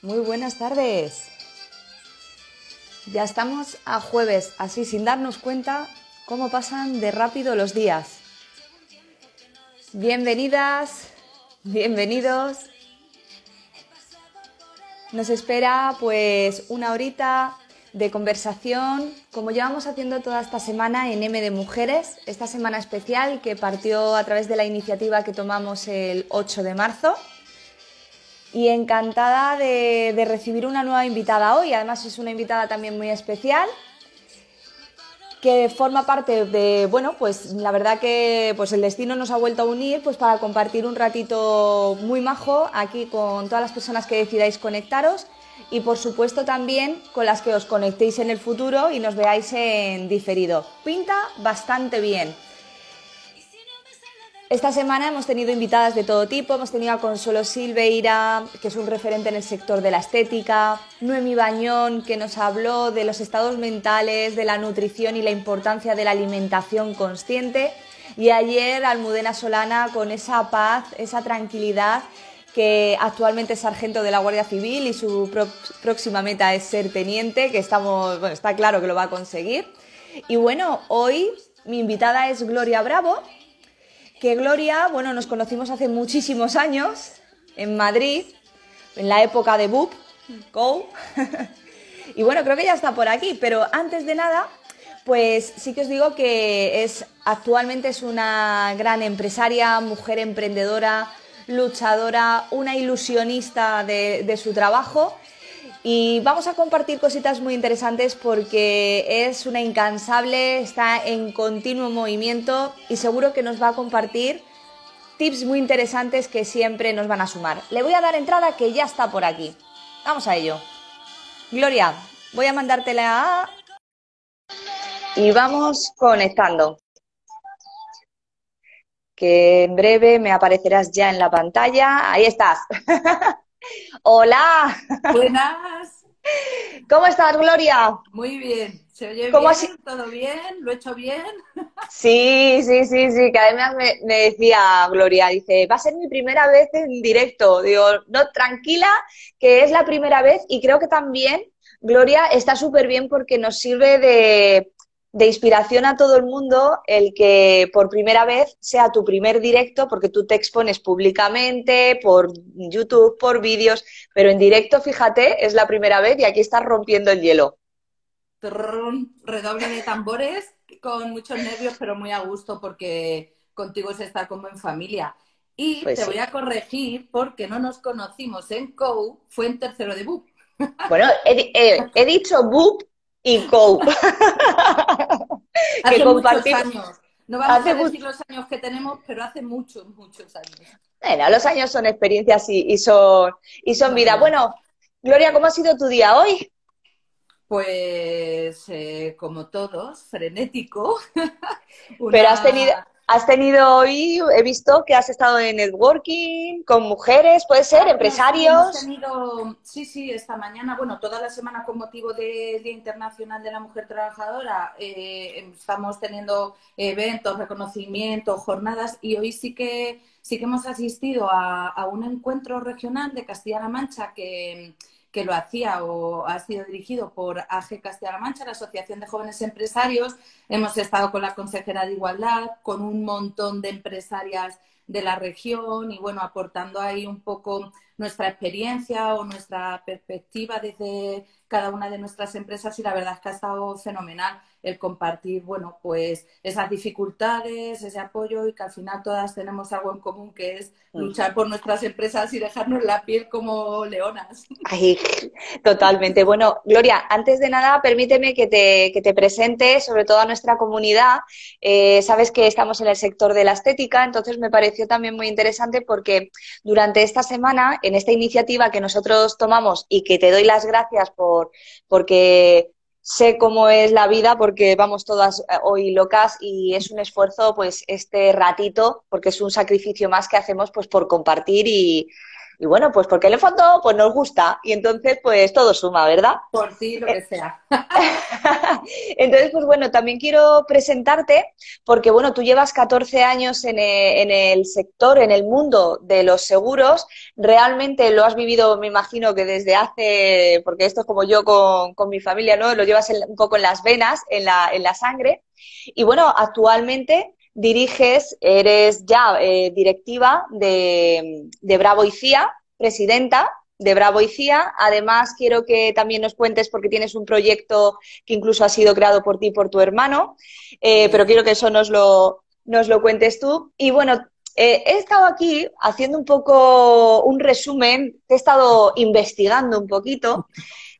Muy buenas tardes. Ya estamos a jueves, así sin darnos cuenta cómo pasan de rápido los días. Bienvenidas, bienvenidos. Nos espera pues una horita de conversación, como llevamos haciendo toda esta semana en M de Mujeres, esta semana especial que partió a través de la iniciativa que tomamos el 8 de marzo. Y encantada de, recibir una nueva invitada hoy, además es una invitada también muy especial que forma parte de, bueno, pues la verdad que pues el destino nos ha vuelto a unir pues para compartir un ratito muy majo aquí con todas las personas que decidáis conectaros y por supuesto también con las que os conectéis en el futuro y nos veáis en diferido. Pinta bastante bien. Esta semana hemos tenido invitadas de todo tipo, hemos tenido a Consuelo Silveira, que es un referente en el sector de la estética, Noemi Bañón, que nos habló de los estados mentales, de la nutrición y la importancia de la alimentación consciente, y ayer Almudena Solana con esa paz, esa tranquilidad que actualmente es sargento de la Guardia Civil y su próxima meta es ser teniente, que estamos, bueno, está claro que lo va a conseguir. Y bueno, hoy mi invitada es Gloria Bravo, que Gloria, bueno, nos conocimos hace muchísimos años en Madrid, en la época de Boop, Go. y bueno, creo que ya está por aquí, pero antes de nada, pues sí que os digo que es actualmente es una gran empresaria, mujer emprendedora, luchadora, una ilusionista de, de su trabajo y vamos a compartir cositas muy interesantes porque es una incansable, está en continuo movimiento y seguro que nos va a compartir tips muy interesantes que siempre nos van a sumar. Le voy a dar entrada que ya está por aquí. Vamos a ello. Gloria, voy a mandártela a... Y vamos conectando. Que en breve me aparecerás ya en la pantalla. Ahí estás. Hola. Buenas. ¿Cómo estás, Gloria? Muy bien. ¿Se oye ¿Cómo bien? ¿Todo bien? ¿Lo he hecho bien? Sí, sí, sí, sí. Que además me, me, decía Gloria, dice, va a ser mi primera vez en directo. Digo, no, tranquila, que es la primera vez y creo que también Gloria está súper bien porque nos sirve de, de inspiración a todo el mundo el que por primera vez sea tu primer directo, porque tú te expones públicamente, por YouTube, por vídeos, pero en directo, fíjate, es la primera vez y aquí estás rompiendo el hielo. Redoble de tambores con muchos nervios, pero muy a gusto porque contigo se está como en familia. Y te voy a corregir porque no nos conocimos en COU, fue en tercero de BUP. Bueno, he, he dicho BUP y Go. hace muchos años. No vamos a decir los años que tenemos, pero hace muchos, muchos años. Bueno, los años son experiencias y, son, y son vida. Bueno, Gloria, ¿cómo ha sido tu día hoy? Pues eh, como todos, frenético. Pero has tenido, Has tenido hoy, he visto que has estado en networking con mujeres, puede ser, empresarios. Sí, sí, esta mañana, bueno, toda la semana con motivo del Día Internacional de la Mujer Trabajadora, eh, estamos teniendo eventos, reconocimientos, jornadas y hoy sí que sí que hemos asistido a un encuentro regional de Castilla-La Mancha que que lo hacía o ha sido dirigido por AG Castilla-La Mancha, la Asociación de Jóvenes Empresarios. Hemos estado con la consejera de Igualdad, con un montón de empresarias de la región y bueno, aportando ahí un poco nuestra experiencia o nuestra perspectiva desde cada una de nuestras empresas y la verdad es que ha estado fenomenal el compartir, bueno, pues esas dificultades, ese apoyo y que al final todas tenemos algo en común que es mm. luchar por nuestras empresas y dejarnos la piel como leonas. Ay, totalmente. Bueno, Gloria, antes de nada, permíteme que te, que te presente, sobre todo a nuestra comunidad. Eh, sabes que estamos en el sector de la estética, entonces me pareció también muy interesante porque durante esta semana, en esta iniciativa que nosotros tomamos y que te doy las gracias por porque sé cómo es la vida porque vamos todas eh, hoy locas y es un esfuerzo pues este ratito porque es un sacrificio más que hacemos pues por compartir y, Y bueno, pues porque en el fondo pues nos gusta y entonces pues todo suma, ¿verdad? Por ti, lo que sea. entonces, pues bueno, también quiero presentarte porque bueno, tú llevas 14 años en el, en el sector, en el mundo de los seguros. Realmente lo has vivido, me imagino que desde hace, porque esto es como yo con, con mi familia, ¿no? Lo llevas un poco en las venas, en la, en la sangre. Y bueno, actualmente diriges, eres ya eh, directiva de, Bravo y CIA, presidenta de Bravo y CIA. Además, quiero que también nos cuentes, porque tienes un proyecto que incluso ha sido creado por ti y por tu hermano, eh, pero quiero que eso nos lo, nos lo cuentes tú. Y bueno, eh, he estado aquí haciendo un poco un resumen, he estado investigando un poquito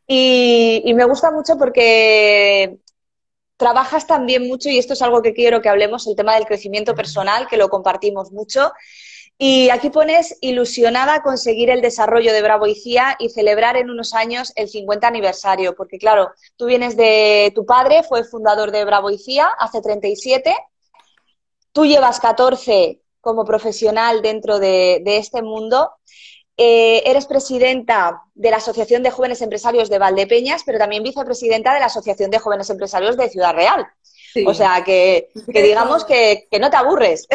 y, y me gusta mucho porque trabajas también mucho, y esto es algo que quiero que hablemos, el tema del crecimiento personal, que lo compartimos mucho. Y aquí pones ilusionada conseguir el desarrollo de Bravo y CIA y celebrar en unos años el 50 aniversario, porque claro, tú vienes de tu padre, fue fundador de Bravo y CIA hace 37, tú llevas 14 como profesional dentro de, de este mundo eh, eres presidenta de la Asociación de Jóvenes Empresarios de Valdepeñas, pero también vicepresidenta de la Asociación de Jóvenes Empresarios de Ciudad Real. O sea, que, digamos que, no te aburres.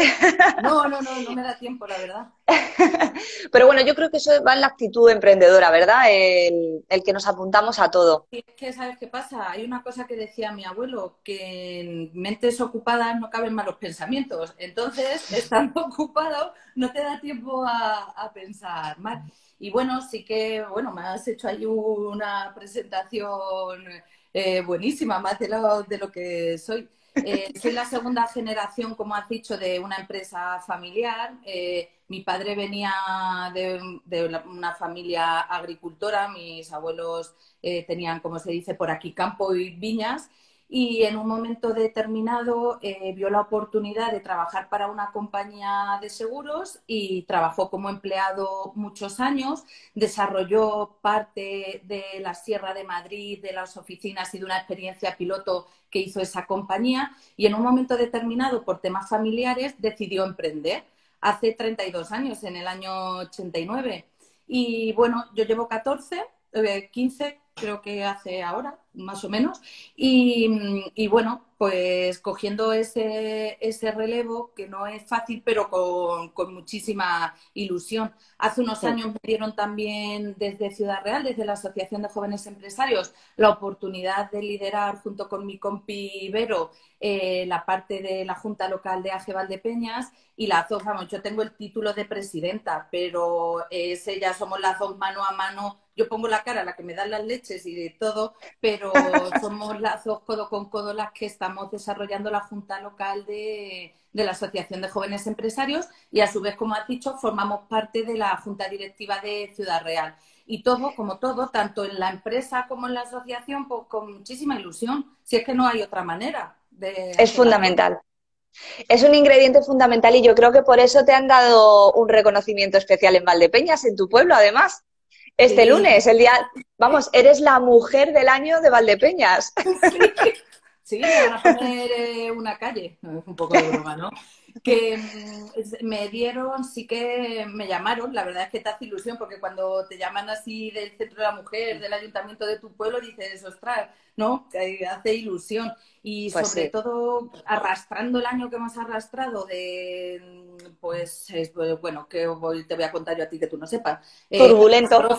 No, no, no, no me da tiempo, la verdad. Pero bueno, yo creo que eso va en la actitud emprendedora, ¿verdad? El, que nos apuntamos a todo. es que, ¿sabes qué pasa? Hay una cosa que decía mi abuelo, que en mentes ocupadas no caben malos pensamientos. Entonces, estando ocupado, no te da tiempo a, a pensar mal. Y bueno, sí que, bueno, me has hecho ahí una presentación eh, buenísima, más de lo, de lo que soy. Eh, soy la segunda generación, como has dicho, de una empresa familiar. Eh, mi padre venía de, una familia agricultora, mis abuelos tenían, como se dice por aquí, campo y viñas y en un momento determinado eh, vio la oportunidad de trabajar para una compañía de seguros y trabajó como empleado muchos años, desarrolló parte de la Sierra de Madrid, de las oficinas y de una experiencia piloto que hizo esa compañía y en un momento determinado, por temas familiares, decidió emprender hace 32 años, en el año 89. Y bueno, yo llevo 14, 15, eh, creo que hace ahora, más o menos. Y, y bueno, pues cogiendo ese, ese, relevo, que no es fácil, pero con, con muchísima ilusión. Hace unos años me dieron también desde Ciudad Real, desde la Asociación de Jóvenes Empresarios, la oportunidad de liderar junto con mi compi Ibero eh, la parte de la Junta Local de AGE Valdepeñas y la ZOF, vamos, yo tengo el título de presidenta, pero es ella, somos las dos mano a mano yo pongo la cara, la que me dan las leches y de todo, pero somos las dos codo con codo las que estamos desarrollando la Junta Local de, la Asociación de Jóvenes Empresarios y a su vez, como has dicho, formamos parte de la Junta Directiva de Ciudad Real. Y todo, como todo, tanto en la empresa como en la asociación, pues con muchísima ilusión, si es que no hay otra manera. De, es fundamental. Es un ingrediente fundamental y yo creo que por eso te han dado un reconocimiento especial en Valdepeñas, en tu pueblo, además. Este lunes, el día, vamos, eres la mujer del año de Valdepeñas. Sí, me van a poner eh, una calle, un poco de broma, ¿no? Que mm, me dieron, sí que me llamaron, la verdad es que te hace ilusión, porque cuando te llaman así del Centro de la Mujer, del Ayuntamiento de tu pueblo, dices, ostras, ¿no? hace ilusión. Y pues sobre todo arrastrando el año que hemos arrastrado de, pues, bueno, que te voy a contar yo a ti que tú no sepas. Eh, Turbulento.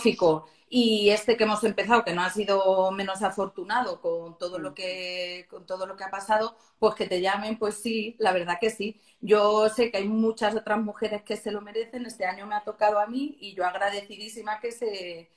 y este que hemos empezado, que no ha sido menos afortunado con todo lo que, con todo lo que ha pasado, pues que te llamen, pues sí, la verdad que sí. Yo sé que hay muchas otras mujeres que se lo merecen, este año me ha tocado a mí y yo agradecidísima que se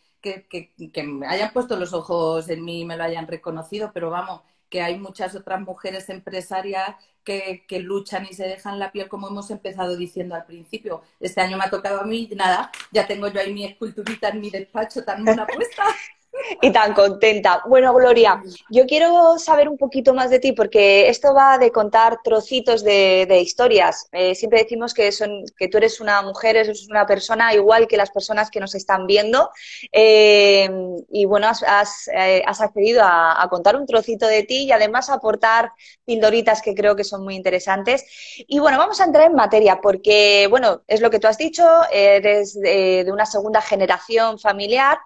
que, me hayan puesto los ojos en mí y me lo hayan reconocido, pero vamos, que hay muchas otras mujeres empresarias que, luchan y se dejan la piel, como hemos empezado diciendo al principio. Este año me ha tocado a mí, nada, ya tengo yo ahí mi esculturita en mi despacho tan buena puesta. y tan contenta. Bueno, Gloria, yo quiero saber un poquito más de ti porque esto va de contar trocitos de, historias. Eh, siempre decimos que, son, que tú eres una mujer, eres una persona igual que las personas que nos están viendo. Eh, y bueno, has, eh, accedido a, a, contar un trocito de ti y además aportar pildoritas que creo que son muy interesantes. Y bueno, vamos a entrar en materia porque, bueno, es lo que tú has dicho, eres de una segunda generación familiar.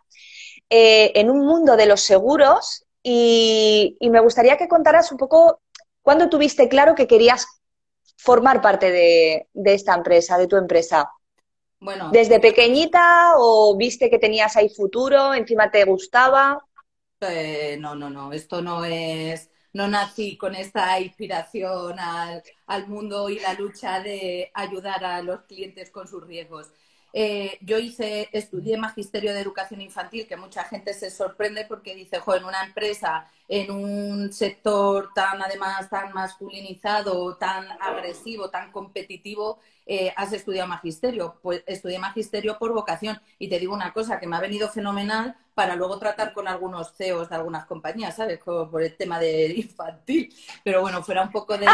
Eh, en un mundo de los seguros y, me gustaría que contaras un poco cuándo tuviste claro que querías formar parte de, esta empresa, de tu empresa. Bueno, ¿Desde pequeñita o viste que tenías ahí futuro, encima te gustaba? Eh, no, no, no, esto no es, no nací con esta inspiración al, al, mundo y la lucha de ayudar a los clientes con sus riesgos. Eh, yo hice, estudié magisterio de educación infantil, que mucha gente se sorprende porque dice, jo, en una empresa, en un sector tan, además, tan masculinizado, tan agresivo, tan competitivo, eh, has estudiado magisterio. Pues estudié magisterio por vocación. Y te digo una cosa, que me ha venido fenomenal para luego tratar con algunos CEOs de algunas compañías, ¿sabes? por el tema de infantil. Pero bueno, fuera un poco de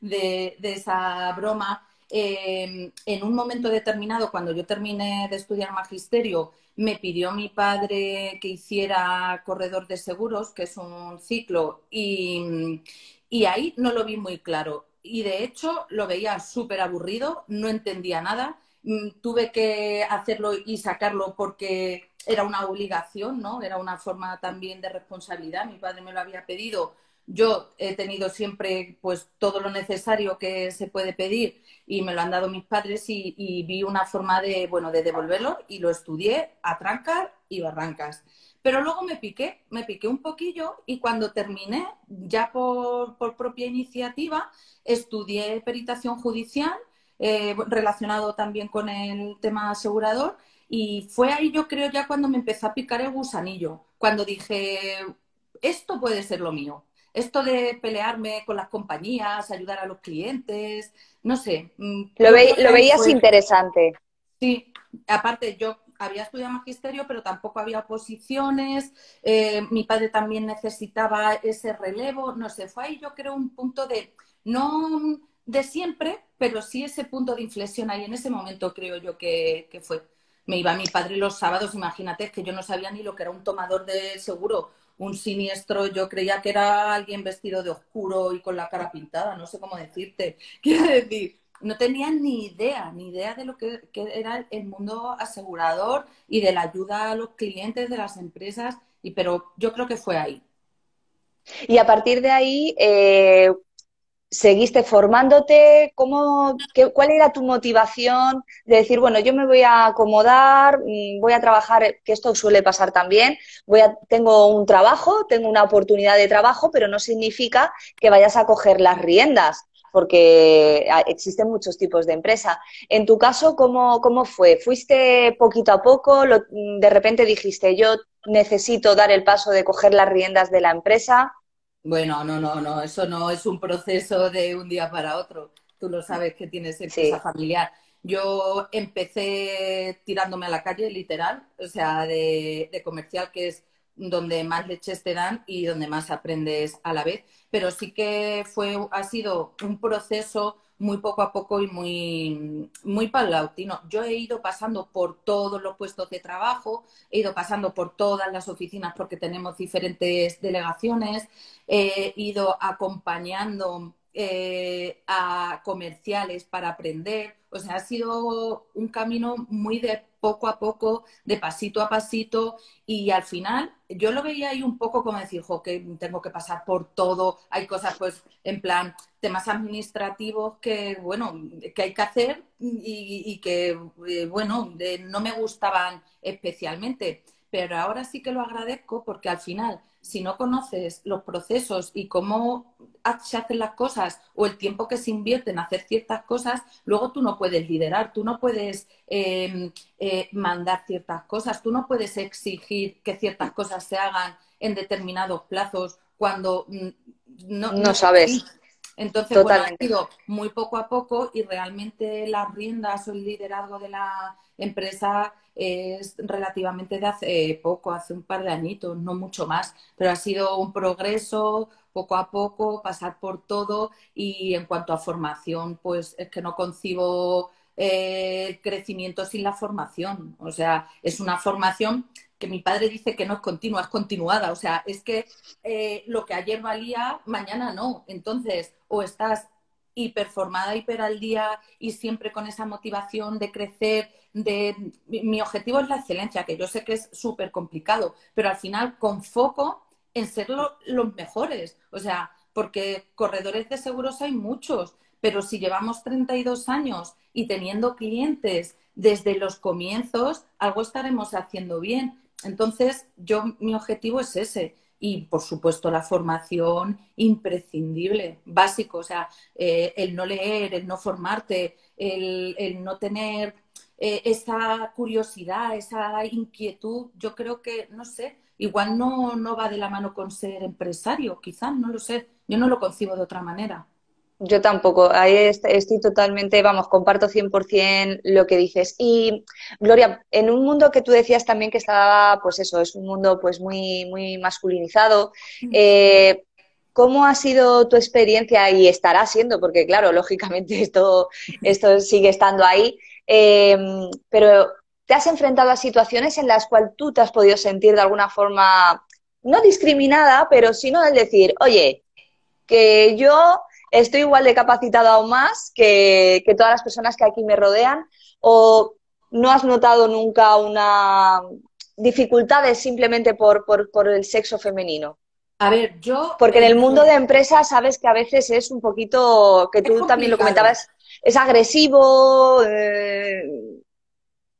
esa broma. Em, en un momento determinado, cuando yo terminé de estudiar magisterio, me pidió mi padre que hiciera corredor de seguros, que es un ciclo, y, y ahí no lo vi muy claro. Y de hecho lo veía súper aburrido, no entendía nada. Mm, tuve que hacerlo y sacarlo porque era una obligación, ¿no? Era una forma también de responsabilidad. Mi padre me lo había pedido yo he tenido siempre pues todo lo necesario que se puede pedir y me lo han dado mis padres y, vi una forma de, bueno, de devolverlo y lo estudié a trancas y barrancas. Pero luego me piqué, me piqué un poquillo y cuando terminé, ya por, propia iniciativa, estudié peritación judicial eh, relacionado también con el tema asegurador y fue ahí yo creo ya cuando me empezó a picar el gusanillo, cuando dije, esto puede ser lo mío esto de pelearme con las compañías, ayudar a los clientes, no sé. Mm, lo, veías interesante. Sí, aparte yo había estudiado magisterio, pero tampoco había oposiciones. Eh, mi padre también necesitaba ese relevo. No sé, fue ahí yo creo un punto de, no de siempre, pero sí ese punto de inflexión ahí en ese momento creo yo que, que fue. Me iba mi padre los sábados, imagínate, que yo no sabía ni lo que era un tomador de seguro un siniestro, yo creía que era alguien vestido de oscuro y con la cara pintada, no sé cómo decirte. Quiero decir, no tenía ni idea, ni idea de lo que, era el mundo asegurador y de la ayuda a los clientes de las empresas, y, pero yo creo que fue ahí. Y a partir de ahí, eh, ¿Seguiste formándote? ¿Cómo, ¿Cuál era tu motivación de decir, bueno, yo me voy a acomodar, mm, voy a trabajar, que esto suele pasar también, voy a, tengo un trabajo, tengo una oportunidad de trabajo, pero no significa que vayas a coger las riendas, porque existen muchos tipos de empresa. En tu caso, ¿cómo, cómo fue? ¿Fuiste poquito a poco? ¿De repente dijiste, yo necesito dar el paso de coger las riendas de la empresa? Bueno, no, no, no, eso no es un proceso de un día para otro. Tú lo sabes que tienes empresa familiar. Yo empecé tirándome a la calle, literal, o sea, de, de comercial, que es donde más leches te dan y donde más aprendes a la vez. Pero sí que fue, ha sido un proceso muy poco a poco y muy, muy paulatino. Yo he ido pasando por todos los puestos de trabajo, he ido pasando por todas las oficinas porque tenemos diferentes delegaciones, he ido acompañando eh, a comerciales para aprender. O sea, ha sido un camino muy de poco a poco, de pasito a pasito, y al final yo lo veía ahí un poco como decir, jo, que tengo que pasar por todo, hay cosas pues en plan temas administrativos que, bueno, que hay que hacer y, que, eh, bueno, no me gustaban especialmente, pero ahora sí que lo agradezco porque al final si no conoces los procesos y cómo se hacen las cosas o el tiempo que se invierte en hacer ciertas cosas, luego tú no puedes liderar, tú no puedes em, eh, mandar ciertas cosas, tú no puedes exigir que ciertas cosas se hagan en determinados plazos cuando mm, no, no sabes. Entonces, bueno, ha sido muy poco a poco y realmente las riendas o el liderazgo de la empresa es relativamente de hace poco, hace un par de añitos, no mucho más, pero ha sido un progreso poco a poco, pasar por todo y en cuanto a formación, pues es que no concibo eh, crecimiento sin la formación. O sea, es una formación que mi padre dice que no es continua, es continuada. O sea, es que eh, lo que ayer valía, mañana no. Entonces, o estás hiperformada, hiper al día y siempre con esa motivación de crecer, de mi objetivo es la excelencia, que yo sé que es súper complicado, pero al final con foco en ser los mejores. O sea, porque corredores de seguros hay muchos, pero si llevamos 32 años y teniendo clientes desde los comienzos, algo estaremos haciendo bien. Entonces, yo mi objetivo es ese. Y, por supuesto, la formación imprescindible, básico. O sea, eh, el no leer, el no formarte, el, no tener eh, esa curiosidad, esa inquietud, yo creo que, no sé, igual no, no va de la mano con ser empresario, quizás, no lo sé. Yo no lo concibo de otra manera. Yo tampoco, ahí estoy totalmente, vamos, comparto 100% lo que dices. Y Gloria, en un mundo que tú decías también que estaba, pues eso, es un mundo pues muy, muy masculinizado, eh, ¿cómo ha sido tu experiencia y estará siendo? Porque claro, lógicamente esto, esto sigue estando ahí, eh, pero ¿te has enfrentado a situaciones en las cuales tú te has podido sentir de alguna forma, no discriminada, pero sino el decir, oye, que yo estoy igual de capacitado o más que, todas las personas que aquí me rodean? ¿O no has notado nunca una dificultades simplemente por, por, el sexo femenino? A ver, yo... Porque en el mundo de empresas sabes que a veces es un poquito, que tú también lo comentabas, es agresivo. Eh,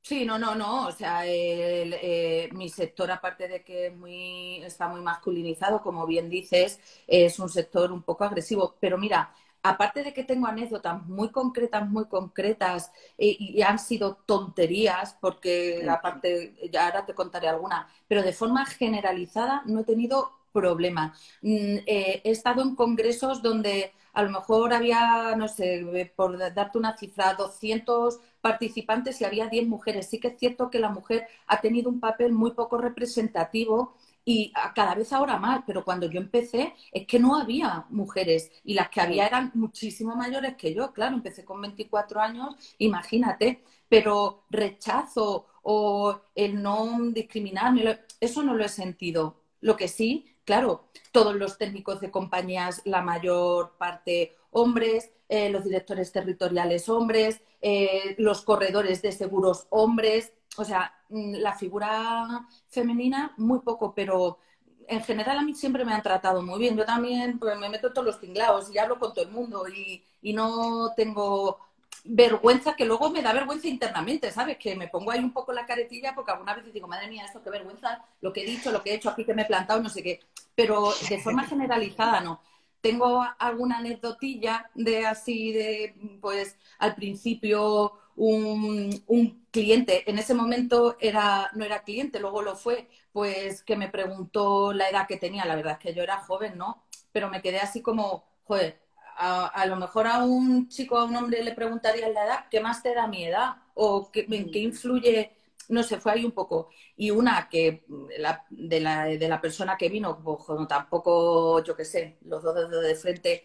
Sí, no, no, no. O sea, eh, mi sector, aparte de que muy, está muy masculinizado, como bien dices, es un sector un poco agresivo. Pero mira, aparte de que tengo anécdotas muy concretas, muy concretas, y, han sido tonterías, porque aparte, ya ahora te contaré alguna, pero de forma generalizada no he tenido problema. Mm, eh, he estado en congresos donde a lo mejor había, no sé, por darte una cifra, 200 participantes y había 10 mujeres. Sí que es cierto que la mujer ha tenido un papel muy poco representativo y cada vez ahora más, pero cuando yo empecé es que no había mujeres y las que había eran muchísimo mayores que yo, claro, empecé con 24 años, imagínate, pero rechazo o el no discriminarme, eso no lo he sentido. Lo que sí, claro, todos los técnicos de compañías, la mayor parte hombres, eh, los directores territoriales hombres, eh, los corredores de seguros hombres, o sea, mm, la figura femenina muy poco, pero en general a mí siempre me han tratado muy bien. Yo también pues, me meto todos los tinglados y hablo con todo el mundo y, y no tengo vergüenza que luego me da vergüenza internamente, ¿sabes? Que me pongo ahí un poco la caretilla porque algunas veces digo, madre mía, esto qué vergüenza, lo que he dicho, lo que he hecho aquí, que me he plantado, no sé qué. Pero de forma generalizada no tengo alguna anecdotilla de así, de pues al principio un, cliente, en ese momento era, no era cliente, luego lo fue, pues que me preguntó la edad que tenía, la verdad es que yo era joven, ¿no? Pero me quedé así como, joder, a, lo mejor a un chico, a un hombre le preguntaría la edad, ¿qué más te da mi edad? ¿O qué, en qué influye no sé, fue ahí un poco. Y una que de, la, persona que vino, pues, tampoco, yo qué sé, los dos dedos de frente,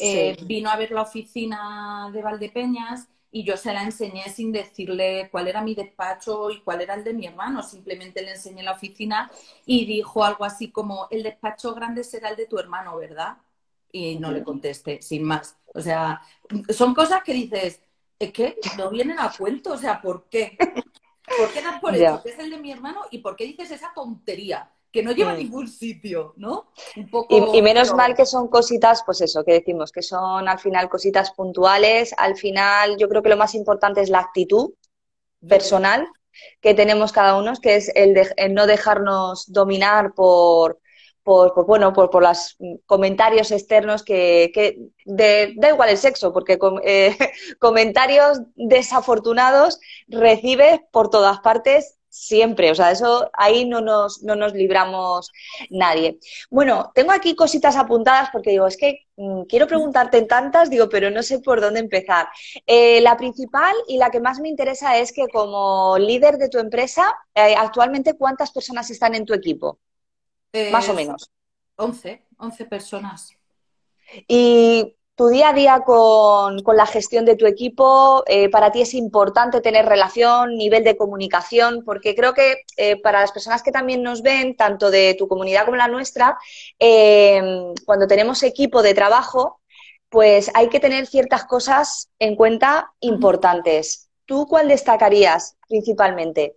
eh, vino a ver la oficina de Valdepeñas y yo se la enseñé sin decirle cuál era mi despacho y cuál era el de mi hermano. Simplemente le enseñé la oficina y dijo algo así como, el despacho grande será el de tu hermano, ¿verdad? Y no le contesté, sin más. O sea, son cosas que dices, es que no vienen a cuento, o sea, ¿por qué? ¿Por qué das por eso? Que es el de mi hermano y por qué dices esa tontería? que no lleva a mm. ningún sitio, ¿no? y, menos mal que son cositas, pues eso, que decimos, que son al final cositas puntuales. Al final, yo creo que lo más importante es la actitud personal que tenemos cada uno, que es el, de, no dejarnos dominar por, por, bueno, por, por los comentarios externos que, que da igual el sexo, porque eh, comentarios desafortunados recibes por todas partes siempre, o sea, eso ahí no nos, no nos libramos nadie. Bueno, tengo aquí cositas apuntadas porque digo, es que mm, quiero preguntarte en tantas, digo, pero no sé por dónde empezar. Eh, la principal y la que más me interesa es que como líder de tu empresa, eh, actualmente, ¿cuántas personas están en tu equipo? Más o menos. 11, 11 personas. Y tu día a día con, la gestión de tu equipo, eh, para ti es importante tener relación, nivel de comunicación, porque creo que eh, para las personas que también nos ven, tanto de tu comunidad como la nuestra, eh, cuando tenemos equipo de trabajo, pues hay que tener ciertas cosas en cuenta importantes. ¿Tú cuál destacarías principalmente?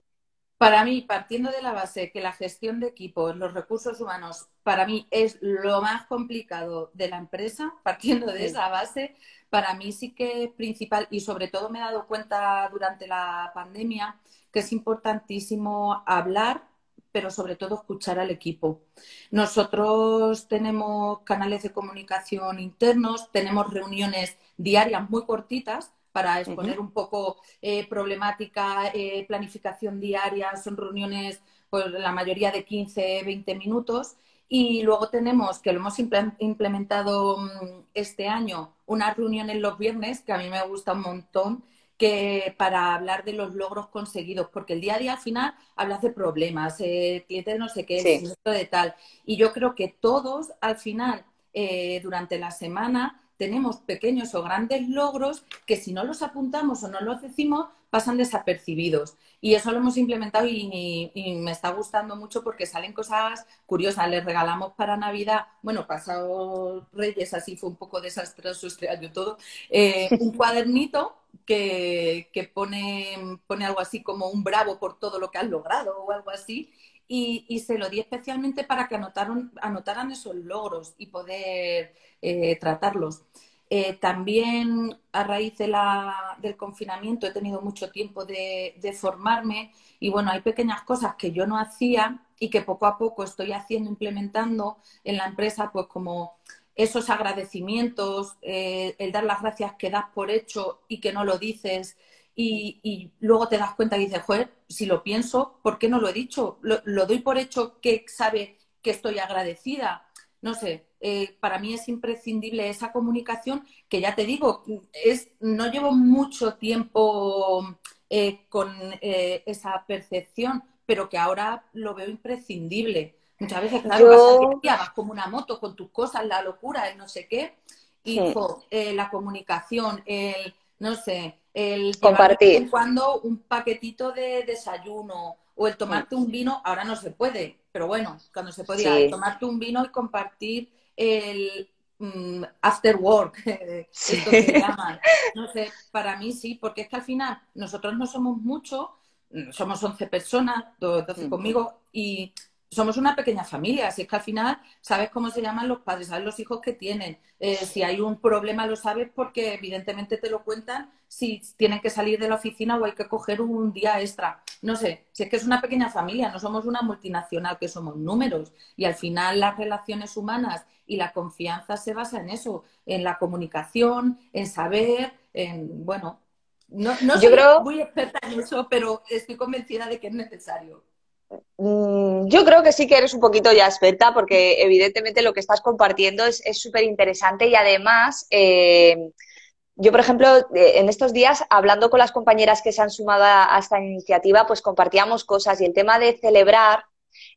Para mí, partiendo de la base que la gestión de equipos, los recursos humanos, para mí es lo más complicado de la empresa, partiendo de esa base, para mí sí que es principal y sobre todo me he dado cuenta durante la pandemia que es importantísimo hablar, pero sobre todo escuchar al equipo. Nosotros tenemos canales de comunicación internos, tenemos reuniones diarias muy cortitas para exponer un poco eh, problemática, eh, planificación diaria, son reuniones, pues la mayoría de 15, 20 minutos. Y luego tenemos, que lo hemos implementado mm, este año, una reunión en los viernes, que a mí me gusta un montón, que para hablar de los logros conseguidos, porque el día a día al final hablas de problemas, eh, clientes no sé qué, sí. de tal. Y yo creo que todos al final, eh, durante la semana, tenemos pequeños o grandes logros que si no los apuntamos o no los decimos, pasan desapercibidos. Y eso lo hemos implementado y, me está gustando mucho porque salen cosas curiosas. Les regalamos para Navidad, bueno, pasado Reyes, así fue un poco desastroso este año todo, eh, un cuadernito que, pone, pone algo así como un bravo por todo lo que has logrado o algo así. Y, se lo di especialmente para que anotaron, anotaran esos logros y poder eh, tratarlos. Eh, también a raíz de la, del confinamiento he tenido mucho tiempo de, formarme y bueno, hay pequeñas cosas que yo no hacía y que poco a poco estoy haciendo, implementando en la empresa, pues como esos agradecimientos, eh, el dar las gracias que das por hecho y que no lo dices y, luego te das cuenta y dices, joder, si lo pienso, ¿por qué no lo he dicho? lo doy por hecho que sabe que estoy agradecida no sé, eh, para mí es imprescindible esa comunicación que ya te digo, es, no llevo mucho tiempo eh, con eh, esa percepción, pero que ahora lo veo imprescindible. Muchas veces, claro, vas, como una moto con tus cosas, la locura, el no sé qué, y la comunicación, el, no sé, el compartir. cuando un paquetito de desayuno o el tomarte un vino, ahora no se puede, pero bueno, cuando se podía, tomarte un vino y compartir el mm, after work, esto que se llaman. No sé, para mí sí, porque es que al final nosotros no somos muchos, mm, somos 11 personas, 12 conmigo, y somos una pequeña familia, así es que al final sabes cómo se llaman los padres, sabes los hijos que tienen. Eh, si hay un problema lo sabes porque evidentemente te lo cuentan si tienen que salir de la oficina o hay que coger un día extra. No sé, si es que es una pequeña familia, no somos una multinacional que somos números y al final las relaciones humanas y la confianza se basa en eso, en la comunicación, en saber, en, bueno, no, no soy muy experta en eso, pero estoy convencida de que es necesario. Mm, yo creo que sí que eres un poquito ya experta porque evidentemente lo que estás compartiendo es súper interesante y además eh, yo, por ejemplo, eh, en estos días, hablando con las compañeras que se han sumado a esta iniciativa, pues compartíamos cosas y el tema de celebrar,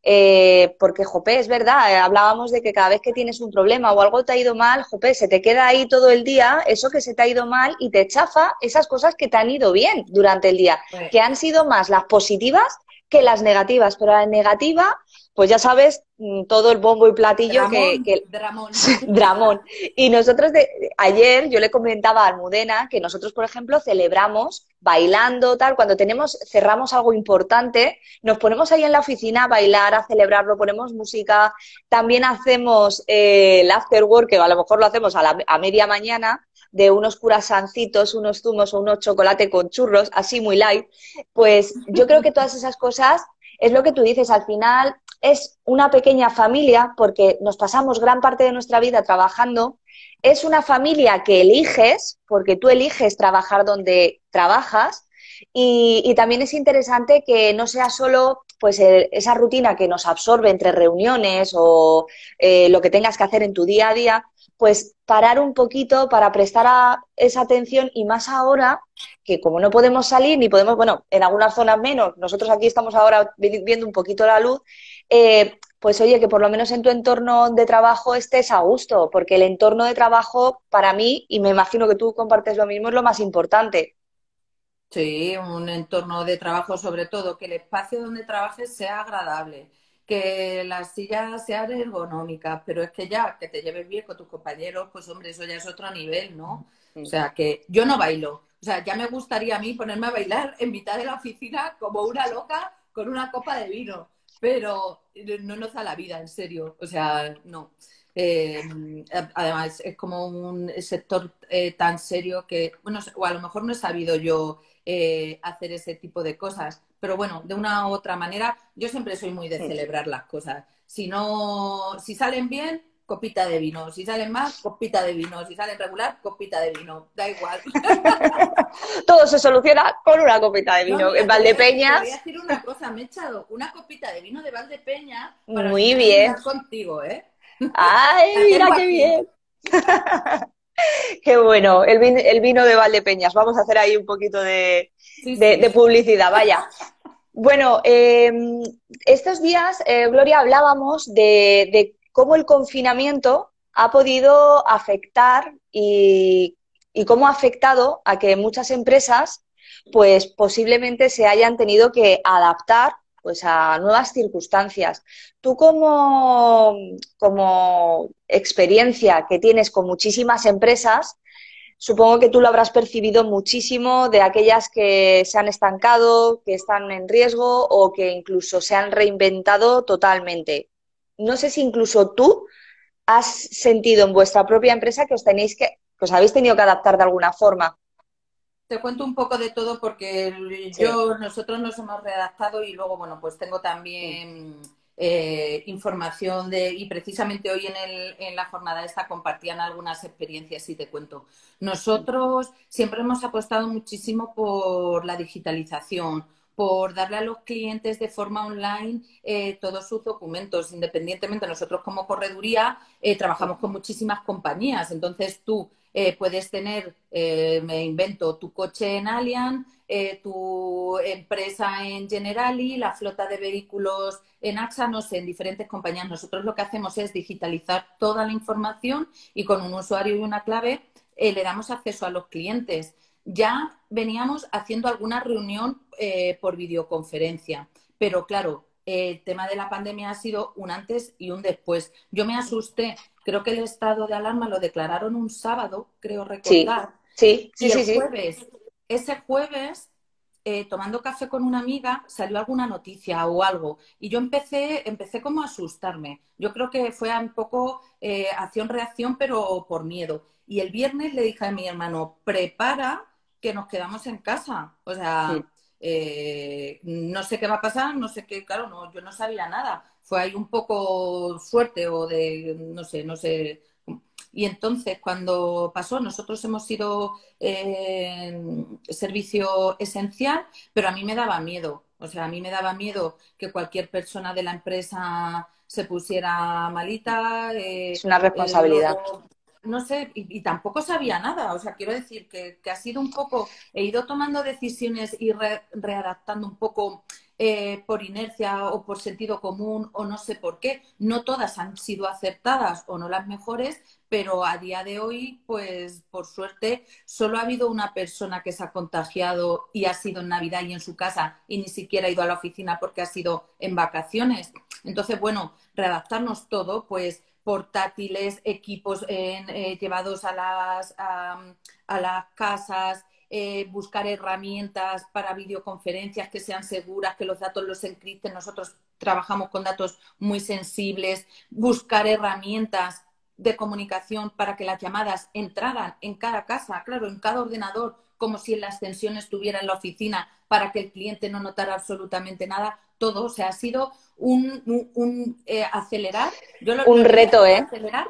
eh, porque, Jope, es verdad, hablábamos de que cada vez que tienes un problema o algo te ha ido mal, Jope, se te queda ahí todo el día eso que se te ha ido mal y te chafa esas cosas que te han ido bien durante el día, que han sido más las positivas que las negativas, pero la negativa, pues ya sabes mm, todo el bombo y platillo que, Dramón. Dramón. Y nosotros de, ayer yo le comentaba a Almudena que nosotros, por ejemplo, celebramos bailando, tal, cuando tenemos, cerramos algo importante, nos ponemos ahí en la oficina a bailar, a celebrarlo, ponemos música, también hacemos eh, el after work, que a lo mejor lo hacemos a, la, a media mañana, de unos curasancitos, unos zumos o unos chocolate con churros, así muy light, pues yo creo que todas esas cosas es lo que tú dices, al final es una pequeña familia porque nos pasamos gran parte de nuestra vida trabajando, es una familia que eliges, porque tú eliges trabajar donde trabajas, Y, también es interesante que no sea solo pues esa rutina que nos absorbe entre reuniones o eh, lo que tengas que hacer en tu día a día, pues parar un poquito para prestar esa atención. Y más ahora que como no podemos salir ni podemos, bueno, en algunas zonas menos, nosotros aquí estamos ahora viendo un poquito la luz, eh, pues oye, que por lo menos en tu entorno de trabajo estés a gusto, porque el entorno de trabajo para mí, y me imagino que tú compartes lo mismo, es lo más importante. Sí, un entorno de trabajo sobre todo, que el espacio donde trabajes sea agradable, que las sillas sean ergonómicas, pero es que ya que te lleves bien con tus compañeros, pues hombre, eso ya es otro nivel, ¿no? O sea, que yo no bailo. O sea, ya me gustaría a mí ponerme a bailar en mitad de la oficina como una loca con una copa de vino pero no nos da la vida, en serio. O sea, no. Eh, además, es como un sector eh, tan serio que, bueno, o a lo mejor no he sabido yo eh, hacer ese tipo de cosas, pero bueno, de una u otra manera, yo siempre soy muy de celebrar las cosas. Si no, si salen bien, copita de vino. Si salen más, copita de vino. Si salen regular, copita de vino. Da igual. Todo se soluciona con una copita de vino. en Valdepeñas. Voy a decir una cosa, me he echado una copita de vino de Valdepeñas para Muy bien. contigo, ¿eh? ¡Ay, mira qué bien! Qué bueno, el vino, el vino de Valdepeñas. Vamos a hacer ahí un poquito de, publicidad, vaya. Bueno, em, estos días, eh, Gloria, hablábamos de, de, cómo el confinamiento ha podido afectar y, cómo ha afectado a que muchas empresas pues posiblemente se hayan tenido que adaptar pues a nuevas circunstancias. Tú como, como experiencia que tienes con muchísimas empresas, supongo que tú lo habrás percibido muchísimo de aquellas que se han estancado, que están en riesgo o que incluso se han reinventado totalmente no sé si incluso tú has sentido en vuestra propia empresa que os tenéis que, os habéis tenido que adaptar de alguna forma. Te cuento un poco de todo porque yo, nosotros nos hemos redactado y luego, bueno, pues tengo también eh, información de, y precisamente hoy en, el, en la jornada esta compartían algunas experiencias y te cuento. Nosotros siempre hemos apostado muchísimo por la digitalización, por darle a los clientes de forma online eh, todos sus documentos. Independientemente, nosotros como correduría eh, trabajamos con muchísimas compañías. Entonces tú eh, puedes tener, me invento, tu coche en Allianz, tu empresa en Generali, la flota de vehículos en AXA, no sé, en diferentes compañías. Nosotros lo que hacemos es digitalizar toda la información y con un usuario y una clave le damos acceso a los clientes ya veníamos haciendo alguna reunión eh, por videoconferencia, pero claro, el tema de la pandemia ha sido un antes y un después. Yo me asusté, creo que el estado de alarma lo declararon un sábado, creo recordar. Sí, sí, sí. el jueves, ese jueves, eh, tomando café con una amiga, salió alguna noticia o algo. Y yo empecé, empecé como a asustarme. Yo creo que fue un poco eh, acción-reacción, pero por miedo. Y el viernes le dije a mi hermano, prepara que nos quedamos en casa. O sea, eh, no sé qué va a pasar, no sé qué, claro, no, yo no sabía nada. Fue ahí un poco suerte o de, no sé, no sé. Y entonces, cuando pasó, nosotros hemos sido eh, servicio esencial, pero a mí me daba miedo. O sea, a mí me daba miedo que cualquier persona de la empresa se pusiera malita. Eh, es una responsabilidad no sé, y, tampoco sabía nada. O sea, quiero decir que, ha sido un poco, he ido tomando decisiones y readaptando un poco eh, por inercia o por sentido común o no sé por qué. No todas han sido acertadas o no las mejores, pero a día de hoy, pues por suerte, solo ha habido una persona que se ha contagiado y ha sido en Navidad y en su casa y ni siquiera ha ido a la oficina porque ha sido en vacaciones. Entonces, bueno, readaptarnos todo, pues portátiles, equipos eh, llevados a las, a, las casas, eh, buscar herramientas para videoconferencias que sean seguras, que los datos los encripten. Nosotros trabajamos con datos muy sensibles, buscar herramientas de comunicación para que las llamadas entraran en cada casa, claro, en cada ordenador, como si en la extensión estuviera en la oficina, para que el cliente no notara absolutamente nada. Todo, o sea, ha sido un, un, eh, acelerar. Yo lo, un reto, ¿eh? Acelerar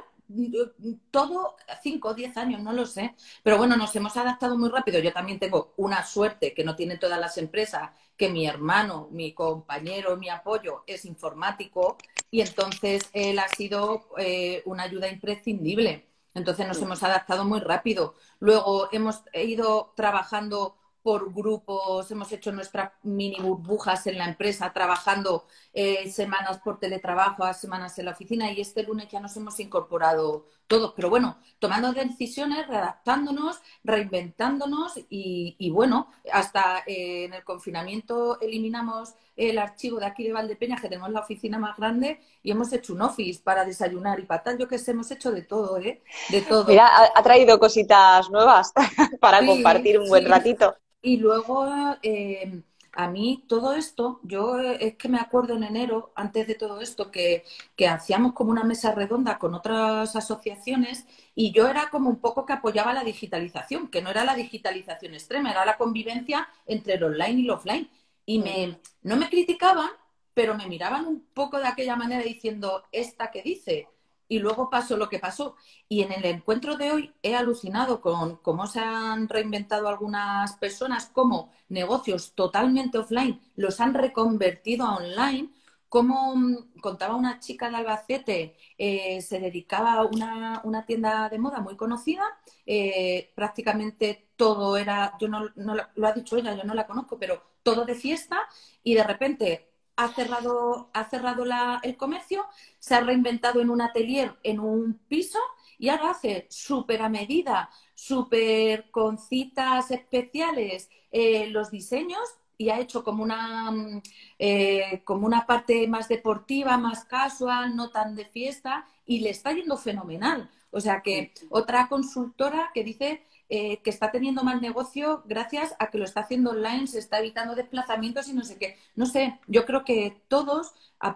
todo, cinco o diez años, no lo sé. Pero bueno, nos hemos adaptado muy rápido. Yo también tengo una suerte que no tienen todas las empresas, que mi hermano, mi compañero, mi apoyo es informático y entonces él ha sido eh, una ayuda imprescindible. Entonces nos hemos adaptado muy rápido. Luego hemos ido trabajando por grupos, hemos hecho nuestras mini burbujas en la empresa, trabajando eh, semanas por teletrabajo, semanas en la oficina y este lunes ya nos hemos incorporado todos. Pero bueno, tomando decisiones, redactándonos, reinventándonos y, bueno, hasta eh, en el confinamiento eliminamos el archivo de aquí de Valdepeña, que tenemos la oficina más grande, y hemos hecho un office para desayunar y para tal. Yo que sé, hemos hecho de todo, ¿eh? De todo. Mira, ha, traído cositas nuevas para compartir un buen ratito. Y luego, eh, a mí todo esto, yo eh, es que me acuerdo en enero, antes de todo esto, que, que, hacíamos como una mesa redonda con otras asociaciones y yo era como un poco que apoyaba la digitalización, que no era la digitalización extrema, era la convivencia entre el online y el offline. Y me, no me criticaban, pero me miraban un poco de aquella manera diciendo, esta que dice, y luego pasó lo que pasó. Y en el encuentro de hoy he alucinado con cómo se han reinventado algunas personas, cómo negocios totalmente offline los han reconvertido a online, como mm, contaba una chica de Albacete, eh, se dedicaba a una, tienda de moda muy conocida, eh, prácticamente todo era, yo no, no, lo ha dicho ella, yo no la conozco, pero todo de fiesta y de repente ha cerrado, ha cerrado el comercio, se ha reinventado en un atelier, en un piso, y ahora hace súper a medida, súper con citas especiales eh, los diseños y ha hecho como una, mm, eh, como una parte más deportiva, más casual, no tan de fiesta, y le está yendo fenomenal. O sea que otra consultora que dice eh, que está teniendo mal negocio gracias a que lo está haciendo online, se está evitando desplazamientos y no sé qué. No sé, yo creo que todos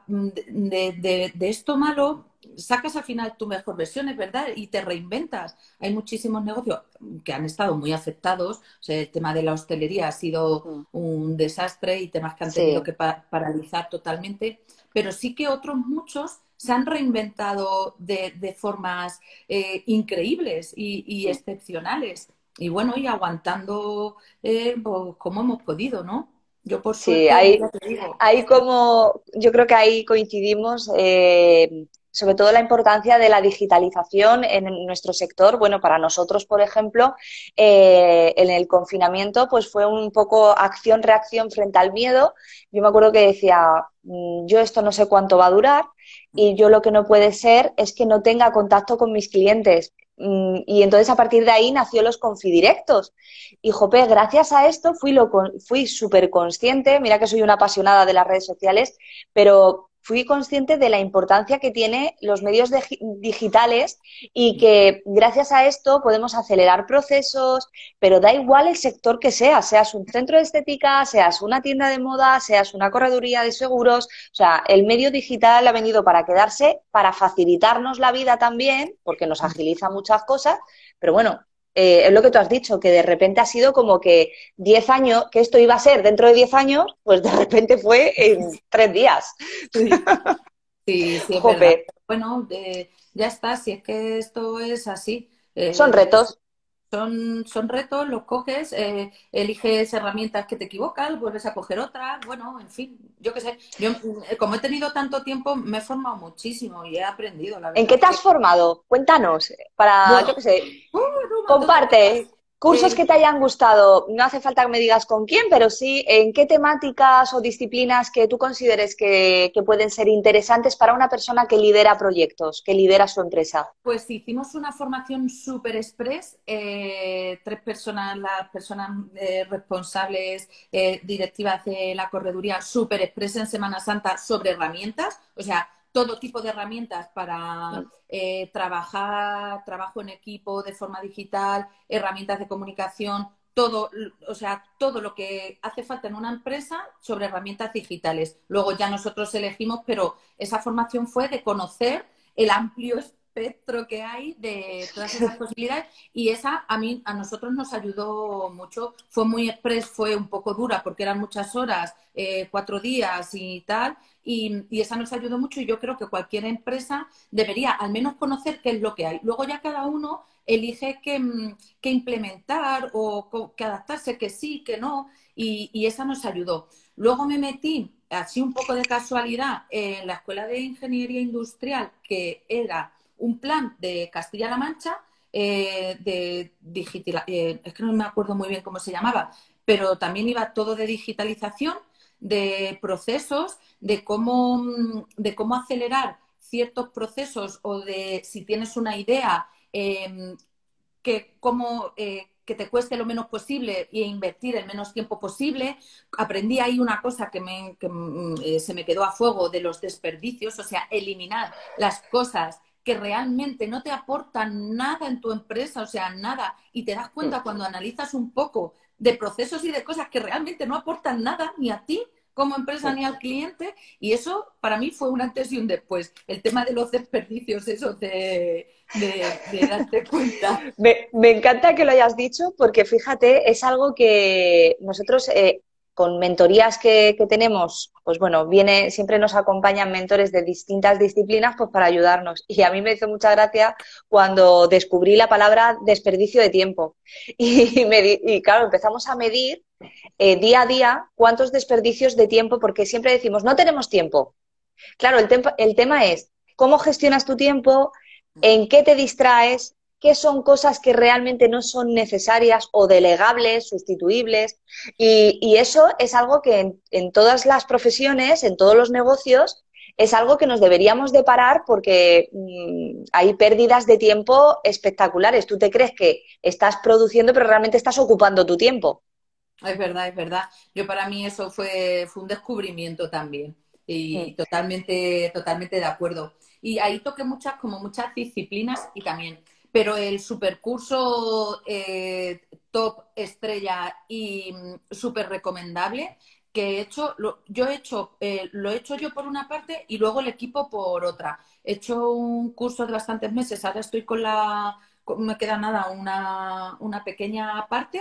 de, esto malo sacas al final tu mejor versión, es verdad, y te reinventas. Hay muchísimos negocios que han estado muy afectados. el tema de la hostelería ha sido mm. un desastre y temas que han tenido que paralizar totalmente. Pero sí que otros muchos se han reinventado de, formas eh, increíbles y, excepcionales. Y bueno, y aguantando eh, pues, como hemos podido, ¿no? Yo por sí, ahí, ahí como yo creo que ahí coincidimos, eh, sobre todo la importancia de la digitalización en nuestro sector. Bueno, para nosotros, por ejemplo, en el confinamiento, pues fue un poco acción-reacción frente al miedo. Yo me acuerdo que decía, mm, yo esto no sé cuánto va a durar, y yo lo que no puede ser es que no tenga contacto con mis clientes. Mm, y entonces a partir de ahí nació los confidirectos. Y Jope, gracias a esto fui, fui súper consciente, mira que soy una apasionada de las redes sociales, pero fui consciente de la importancia que tiene los medios digitales y que gracias a esto podemos acelerar procesos, pero da igual el sector que sea, seas un centro de estética, seas una tienda de moda, seas una correduría de seguros, o sea, el medio digital ha venido para quedarse, para facilitarnos la vida también, porque nos agiliza muchas cosas, pero bueno, eh, es lo que tú has dicho, que de repente ha sido como que 10 años, que esto iba a ser dentro de 10 años, pues de repente fue en 3 días. Sí, sí, sí Bueno, ya está, si es que esto es así. Eh, Son retos son, son retos, los coges, eh, eliges herramientas que te equivocan, vuelves a coger otras, bueno, en fin, yo qué sé. Yo, eh, como he tenido tanto tiempo, me he formado muchísimo y he aprendido. La ¿En qué te has formado? Cuéntanos, para, yo qué sé, uh, comparte. Cursos que te hayan gustado, no hace falta que me digas con quién, pero sí en qué temáticas o disciplinas que tú consideres que, pueden ser interesantes para una persona que lidera proyectos, que lidera su empresa. Pues hicimos una formación super express, eh, tres personas, las personas eh, responsables, eh, directivas de la correduría, super express en Semana Santa sobre herramientas, o sea, todo tipo de herramientas para eh, trabajar, trabajo en equipo de forma digital, herramientas de comunicación, todo, o sea, todo lo que hace falta en una empresa sobre herramientas digitales. Luego ya nosotros elegimos, pero esa formación fue de conocer el amplio espectro que hay de todas esas posibilidades y esa a mí, a nosotros nos ayudó mucho. Fue muy express, fue un poco dura porque eran muchas horas, eh, cuatro días y tal, y, esa nos ayudó mucho y yo creo que cualquier empresa debería al menos conocer qué es lo que hay. Luego ya cada uno elige qué, mm, implementar o qué adaptarse, que sí, que no, y esa nos ayudó. Luego me metí así un poco de casualidad, en la Escuela de Ingeniería Industrial, que era un plan de Castilla-La Mancha, eh, de digital, eh, es que no me acuerdo muy bien cómo se llamaba, pero también iba todo de digitalización, de procesos, de cómo, de cómo acelerar ciertos procesos o de si tienes una idea, eh, que cómo que te cueste lo menos posible e invertir el menos tiempo posible. Aprendí ahí una cosa que, me, mm, eh, se me quedó a fuego de los desperdicios, o sea, eliminar las cosas que realmente no te aportan nada en tu empresa, o sea, nada, y te das cuenta cuando analizas un poco de procesos y de cosas que realmente no aportan nada ni a ti como empresa ni al cliente. Y eso para mí fue un antes y un después. El tema de los desperdicios, eso de, de, darte cuenta. Me, encanta que lo hayas dicho porque fíjate, es algo que nosotros eh, con mentorías que, tenemos, pues bueno, viene, siempre nos acompañan mentores de distintas disciplinas pues para ayudarnos. Y a mí me hizo mucha gracia cuando descubrí la palabra desperdicio de tiempo. Y, claro, empezamos a medir eh, día a día cuántos desperdicios de tiempo, porque siempre decimos, no tenemos tiempo. Claro, el, el tema es cómo gestionas tu tiempo, en qué te distraes, qué son cosas que realmente no son necesarias o delegables, sustituibles. Y, eso es algo que en, todas las profesiones, en todos los negocios, es algo que nos deberíamos de parar porque mm, hay pérdidas de tiempo espectaculares. Tú te crees que estás produciendo, pero realmente estás ocupando tu tiempo. Es verdad, es verdad. Yo para mí eso fue, fue un descubrimiento también y totalmente, totalmente de acuerdo. Y ahí toqué muchas, como muchas disciplinas y también, pero el supercurso eh, top estrella y mm, súper recomendable que he hecho, lo, yo he hecho, eh, lo he hecho yo por una parte y luego el equipo por otra. He hecho un curso de bastantes meses, ahora estoy con la, me queda nada, una, una pequeña parte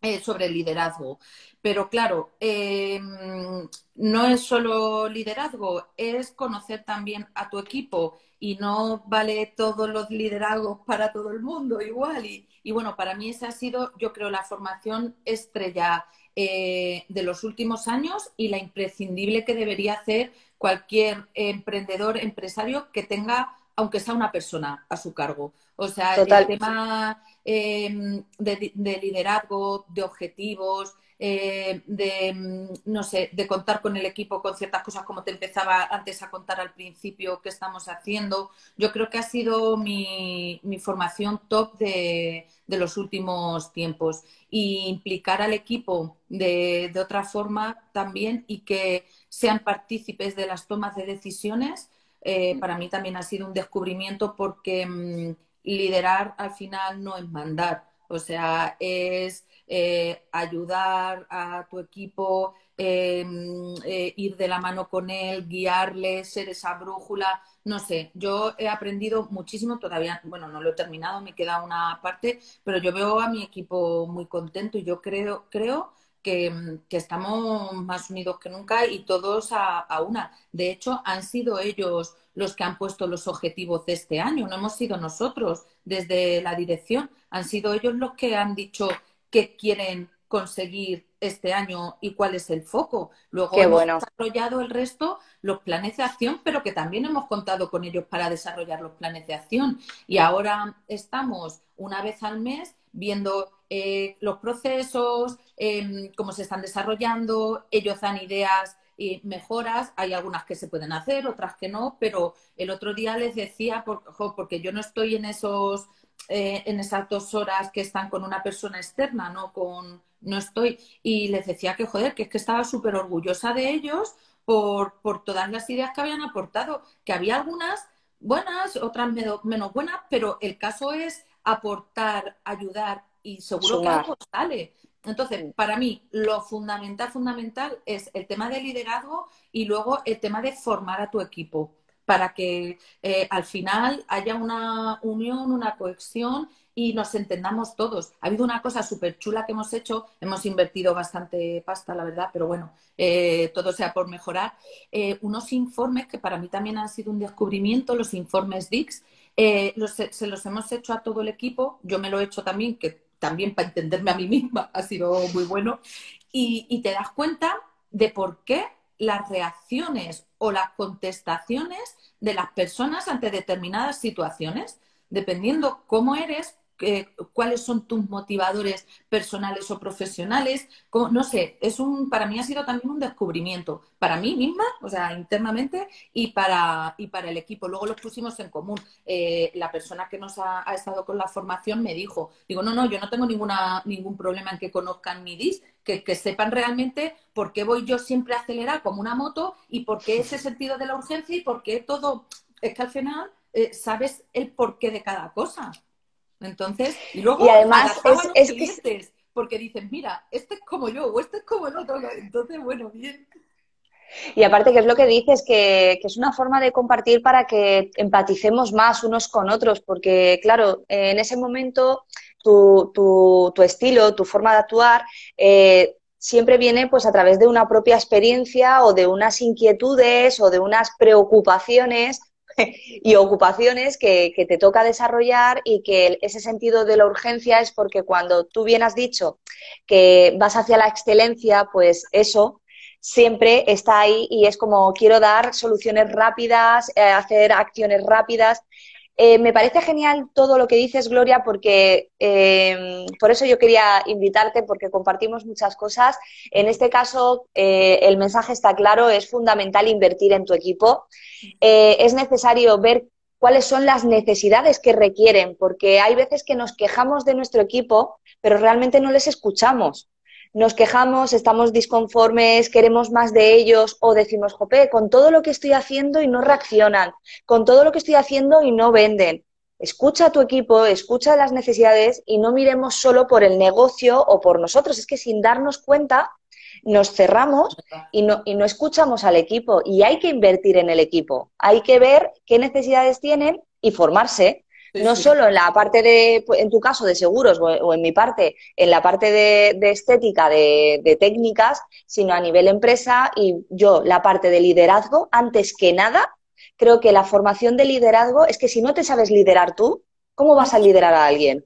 eh, sobre liderazgo. Pero claro, em, no es solo liderazgo, es conocer también a tu equipo y no vale todos los liderazgos para todo el mundo igual. Y, y bueno, para mí esa ha sido, yo creo, la formación estrella eh, de los últimos años y la imprescindible que debería hacer cualquier emprendedor, empresario que tenga aunque sea una persona a su cargo. O sea, el tema em, de, liderazgo, de objetivos, eh, de, mm, no sé, de contar con el equipo con ciertas cosas como te empezaba antes a contar al principio que estamos haciendo. Yo creo que ha sido mi, formación top de, los últimos tiempos. Y implicar al equipo de, de otra forma también y que sean partícipes de las tomas de decisiones eh, para mí también ha sido un descubrimiento porque mm, liderar al final no es mandar, o sea, es eh, ayudar a tu equipo, eh, mm, ir de la mano con él, guiarle, ser esa brújula. No sé, yo he aprendido muchísimo todavía, bueno, no lo he terminado, me queda una parte, pero yo veo a mi equipo muy contento y yo creo, creo que, estamos más unidos que nunca y todos a, una. De hecho, han sido ellos los que han puesto los objetivos de este año, no hemos sido nosotros desde la dirección, han sido ellos los que han dicho qué quieren conseguir este año y cuál es el foco. Luego hemos desarrollado el resto, los planes de acción, pero que también hemos contado con ellos para desarrollar los planes de acción. Y ahora estamos una vez al mes viendo eh, los procesos, em, cómo se están desarrollando, ellos dan ideas y mejoras, hay algunas que se pueden hacer, otras que no, pero el otro día les decía, porque yo no estoy en esos, eh, en esas dos horas que están con una persona externa, no con, no estoy, y les decía que joder, que es que estaba súper orgullosa de ellos por, por todas las ideas que habían aportado, que había algunas buenas, otras menos buenas, pero el caso es aportar, ayudar y seguro que algo sale. Entonces, para mí, lo fundamental, fundamental es el tema de liderazgo y luego el tema de formar a tu equipo. Para que eh, al final haya una unión, una cohesión y nos entendamos todos. Ha habido una cosa súper chula que hemos hecho, hemos invertido bastante pasta, la verdad, pero bueno, eh, todo sea por mejorar. Eh, unos informes que para mí también han sido un descubrimiento, los informes eh, se los hemos hecho a todo el equipo, yo me lo he hecho también, que también para entenderme a mí misma ha sido muy bueno, y te das cuenta de por qué las reacciones o las contestaciones de las personas ante determinadas situaciones, dependiendo cómo eres, cuáles son tus motivadores personales o profesionales. no sé, es un, para mí ha sido también un descubrimiento, para mí misma, o sea, internamente, y para, y para el equipo. Luego los pusimos en común. Eh, la persona que nos ha, estado con la formación me dijo, digo, no, no, yo no tengo ninguna, ningún problema en que conozcan mi DIS, que, que, sepan realmente por qué voy yo siempre a acelerar como una moto y por qué ese sentido de la urgencia y por qué todo, es que al final eh, sabes el porqué de cada cosa. Entonces, y luego además es, que... porque dicen, mira, este es como yo o este es como el otro. Entonces, bueno, bien. Y aparte que es lo que dices, que, que, es una forma de compartir para que empaticemos más unos con otros, porque claro, en ese momento tu, tu, tu estilo, tu forma de actuar, eh, siempre viene pues a través de una propia experiencia o de unas inquietudes o de unas preocupaciones y ocupaciones que, te toca desarrollar y que ese sentido de la urgencia es porque cuando tú bien has dicho que vas hacia la excelencia, pues eso siempre está ahí y es como quiero dar soluciones rápidas, eh, hacer acciones rápidas. Eh, me parece genial todo lo que dices, Gloria, porque eh, por eso yo quería invitarte, porque compartimos muchas cosas. En este caso, el mensaje está claro, es fundamental invertir en tu equipo. es necesario ver cuáles son las necesidades que requieren, porque hay veces que nos quejamos de nuestro equipo, pero realmente no les escuchamos nos quejamos, estamos disconformes, queremos más de ellos o decimos, jope, con todo lo que estoy haciendo y no reaccionan, con todo lo que estoy haciendo y no venden. Escucha a tu equipo, escucha las necesidades y no miremos solo por el negocio o por nosotros. Es que sin darnos cuenta nos cerramos y no, y no escuchamos al equipo. Y hay que invertir en el equipo. Hay que ver qué necesidades tienen y formarse no solo en la parte de, pues, en tu caso, de seguros o, en mi parte, en la parte de, estética, de, técnicas, sino a nivel empresa y yo la parte de liderazgo, antes que nada, creo que la formación de liderazgo es que si no te sabes liderar tú, ¿cómo vas a liderar a alguien?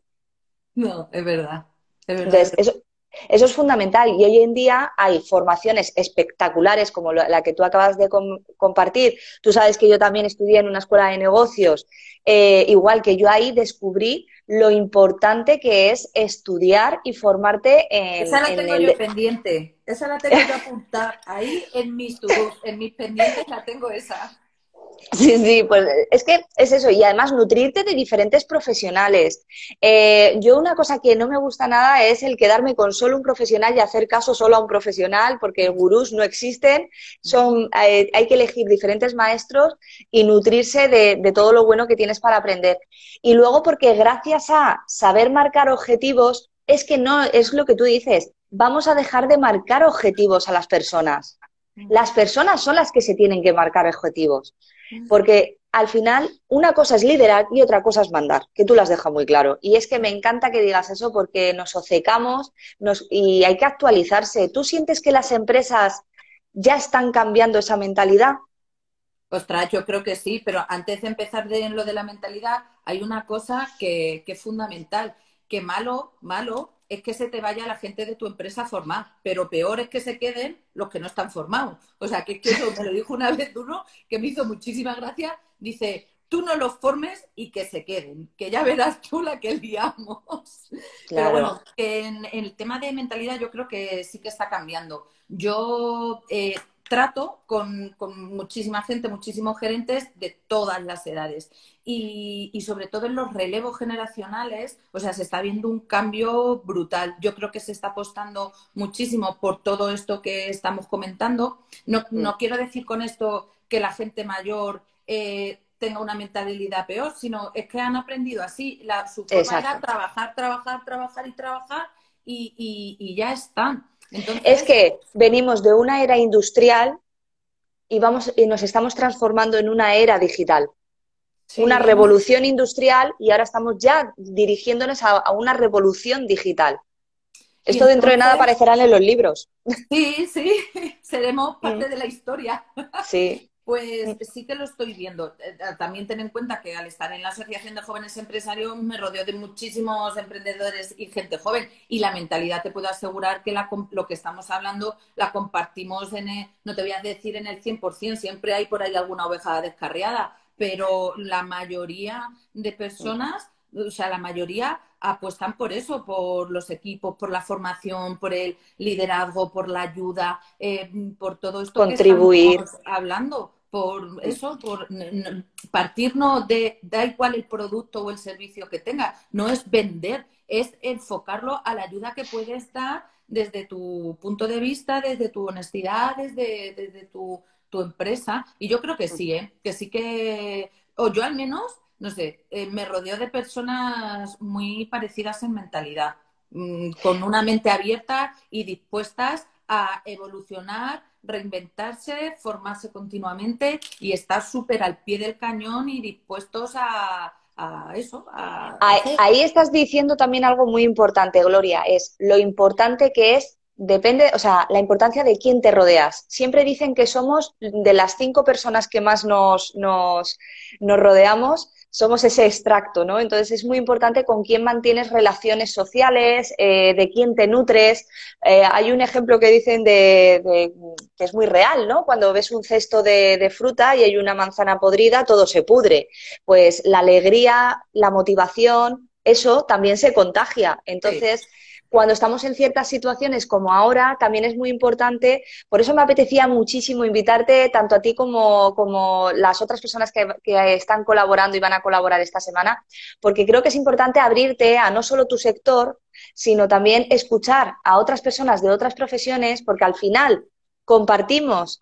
No, es verdad. Es verdad. Eso es fundamental y hoy en día hay formaciones espectaculares como la que tú acabas de compartir. Tú sabes que yo también estudié en una escuela de negocios, eh, igual que yo ahí descubrí lo importante que es estudiar y formarte en. Esa la tengo yo pendiente, esa la tengo yo apuntar ahí en mis en mis pendientes la tengo esa. Sí, sí, pues es que es eso, y además nutrirte de diferentes profesionales. Eh, yo una cosa que no me gusta nada es el quedarme con solo un profesional y hacer caso solo a un profesional, porque gurús no existen, son, eh, hay que elegir diferentes maestros y nutrirse de, de todo lo bueno que tienes para aprender. Y luego porque gracias a saber marcar objetivos, es que no, es lo que tú dices, vamos a dejar de marcar objetivos a las personas. Las personas son las que se tienen que marcar objetivos. Porque al final una cosa es liderar y otra cosa es mandar, que tú las dejas muy claro. Y es que me encanta que digas eso porque nos obcecamos y hay que actualizarse. ¿Tú sientes que las empresas ya están cambiando esa mentalidad? Ostras, yo creo que sí, pero antes de empezar en lo de la mentalidad, hay una cosa que, que es fundamental, que malo, malo es que se te vaya la gente de tu empresa a formar, pero peor es que se queden los que no están formados. O sea, que, es que eso me lo dijo una vez uno que me hizo muchísima gracia. Dice, tú no los formes y que se queden, que ya verás tú la que liamos. Pero bueno, en, el tema de mentalidad yo creo que sí que está cambiando. Yo eh, trato con, muchísima gente, muchísimos gerentes de todas las edades. Y, sobre todo en los relevos generacionales, o sea, se está viendo un cambio brutal. Yo creo que se está apostando muchísimo por todo esto que estamos comentando. No, mm. quiero decir con esto que la gente mayor eh, tenga una mentalidad peor, sino es que han aprendido así. La, su forma era trabajar, trabajar, trabajar y trabajar y, y ya están. Es que venimos de una era industrial y, vamos, y nos estamos transformando en una era digital. Una revolución industrial y ahora estamos ya dirigiéndonos a, una revolución digital. Esto dentro de nada aparecerá en los libros. Sí, sí, seremos parte mm. de la historia. Sí. Pues sí que lo estoy viendo. Eh, eh, también ten en cuenta que al estar en la Asociación de Jóvenes Empresarios me rodeo de muchísimos emprendedores y gente joven y la mentalidad te puedo asegurar que lo que estamos hablando la compartimos en, el, no te voy a decir en el 100%, siempre hay por ahí alguna oveja descarriada, pero la mayoría de personas, o sea, la mayoría apuestan por eso, por los equipos, por la formación, por el liderazgo, por la ayuda, eh, por todo esto Contribuir. que estamos hablando por eso, por partirnos de, da igual el producto o el servicio que tenga, no es vender, es enfocarlo a la ayuda que puedes dar desde tu punto de vista, desde tu honestidad, desde, desde tu, tu empresa. Y yo creo que sí, ¿eh? que sí que, o yo al menos, no sé, eh, me rodeo de personas muy parecidas en mentalidad, mm, con una mente abierta y dispuestas a evolucionar reinventarse, formarse continuamente y estar súper al pie del cañón y dispuestos a, eso. ahí, estás diciendo también algo muy importante, Gloria, es lo importante que es depende, o sea, la importancia de quién te rodeas. Siempre dicen que somos de las cinco personas que más nos, nos, nos rodeamos, somos ese extracto, ¿no? Entonces es muy importante con quién mantienes relaciones sociales, eh, de quién te nutres. Eh, hay un ejemplo que dicen de, que es muy real, ¿no? Cuando ves un cesto de, fruta y hay una manzana podrida, todo se pudre. Pues la alegría, la motivación, eso también se contagia. Entonces cuando estamos en ciertas situaciones como ahora, también es muy importante, por eso me apetecía muchísimo invitarte tanto a ti como, como las otras personas que, están colaborando y van a colaborar esta semana, porque creo que es importante abrirte a no solo tu sector, sino también escuchar a otras personas de otras profesiones, porque al final compartimos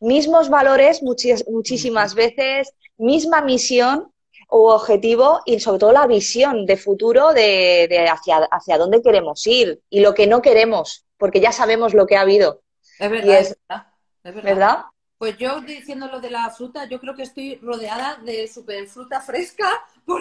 mismos valores muchísimas veces, misma misión o objetivo y sobre todo la visión de futuro de, hacia, hacia dónde queremos ir y lo que no queremos, porque ya sabemos lo que ha habido. Es verdad, es, verdad. Pues yo diciendo lo de la fruta, yo creo que estoy rodeada de super fruta fresca.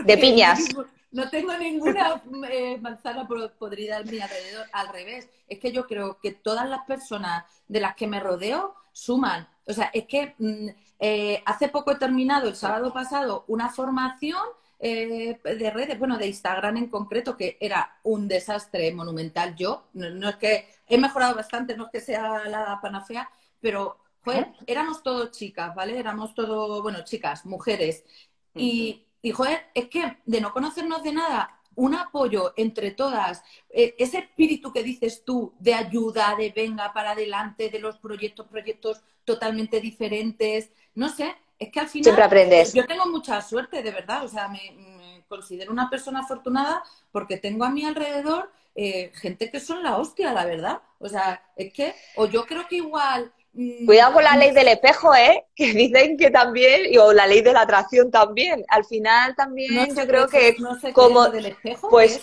de piñas. No tengo ninguna eh, manzana podrida a mi alrededor. Al revés, es que yo creo que todas las personas de las que me rodeo suman. O sea, es que mm, eh, hace poco he terminado, el sábado pasado, una formación eh, de redes, bueno, de Instagram en concreto, que era un desastre monumental. Yo, no, es que he mejorado bastante, no es que sea la panacea, pero joder, éramos todos chicas, ¿vale? Éramos todos, bueno, chicas, mujeres. Y, y joder, es que de no conocernos de nada, un apoyo entre todas, eh, ese espíritu que dices tú de ayuda, de venga para adelante, de los proyectos, proyectos totalmente diferentes, no sé, es que al final Siempre aprendes. yo tengo mucha suerte, de verdad, o sea, me, considero una persona afortunada porque tengo a mi alrededor eh, gente que son la hostia, la verdad. O sea, es que, o yo creo que igual Cuidado con la ley del espejo, ¿eh? Que dicen que también, o la ley de la atracción también. Al final también yo creo que como del espejo, pues,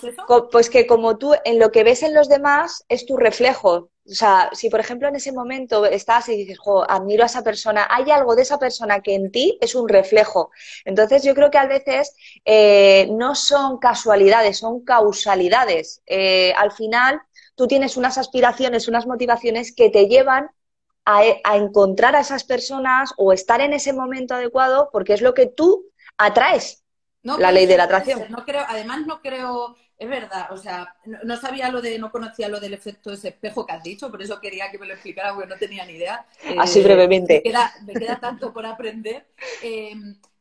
pues que como tú en lo que ves en los demás es tu reflejo. O sea, si por ejemplo en ese momento estás y dices, jo, admiro a esa persona, hay algo de esa persona que en ti es un reflejo. Entonces yo creo que a veces eh, no son casualidades, son causalidades. Eh, al final tú tienes unas aspiraciones, unas motivaciones que te llevan a, encontrar a esas personas o estar en ese momento adecuado porque es lo que tú atraes. la ley de la atracción. No creo, además no creo, es verdad, o sea, no, sabía lo de, no conocía lo del efecto ese espejo que has dicho, por eso quería que me lo explicara porque no tenía ni idea. Así brevemente. Me queda, tanto por aprender. Eh,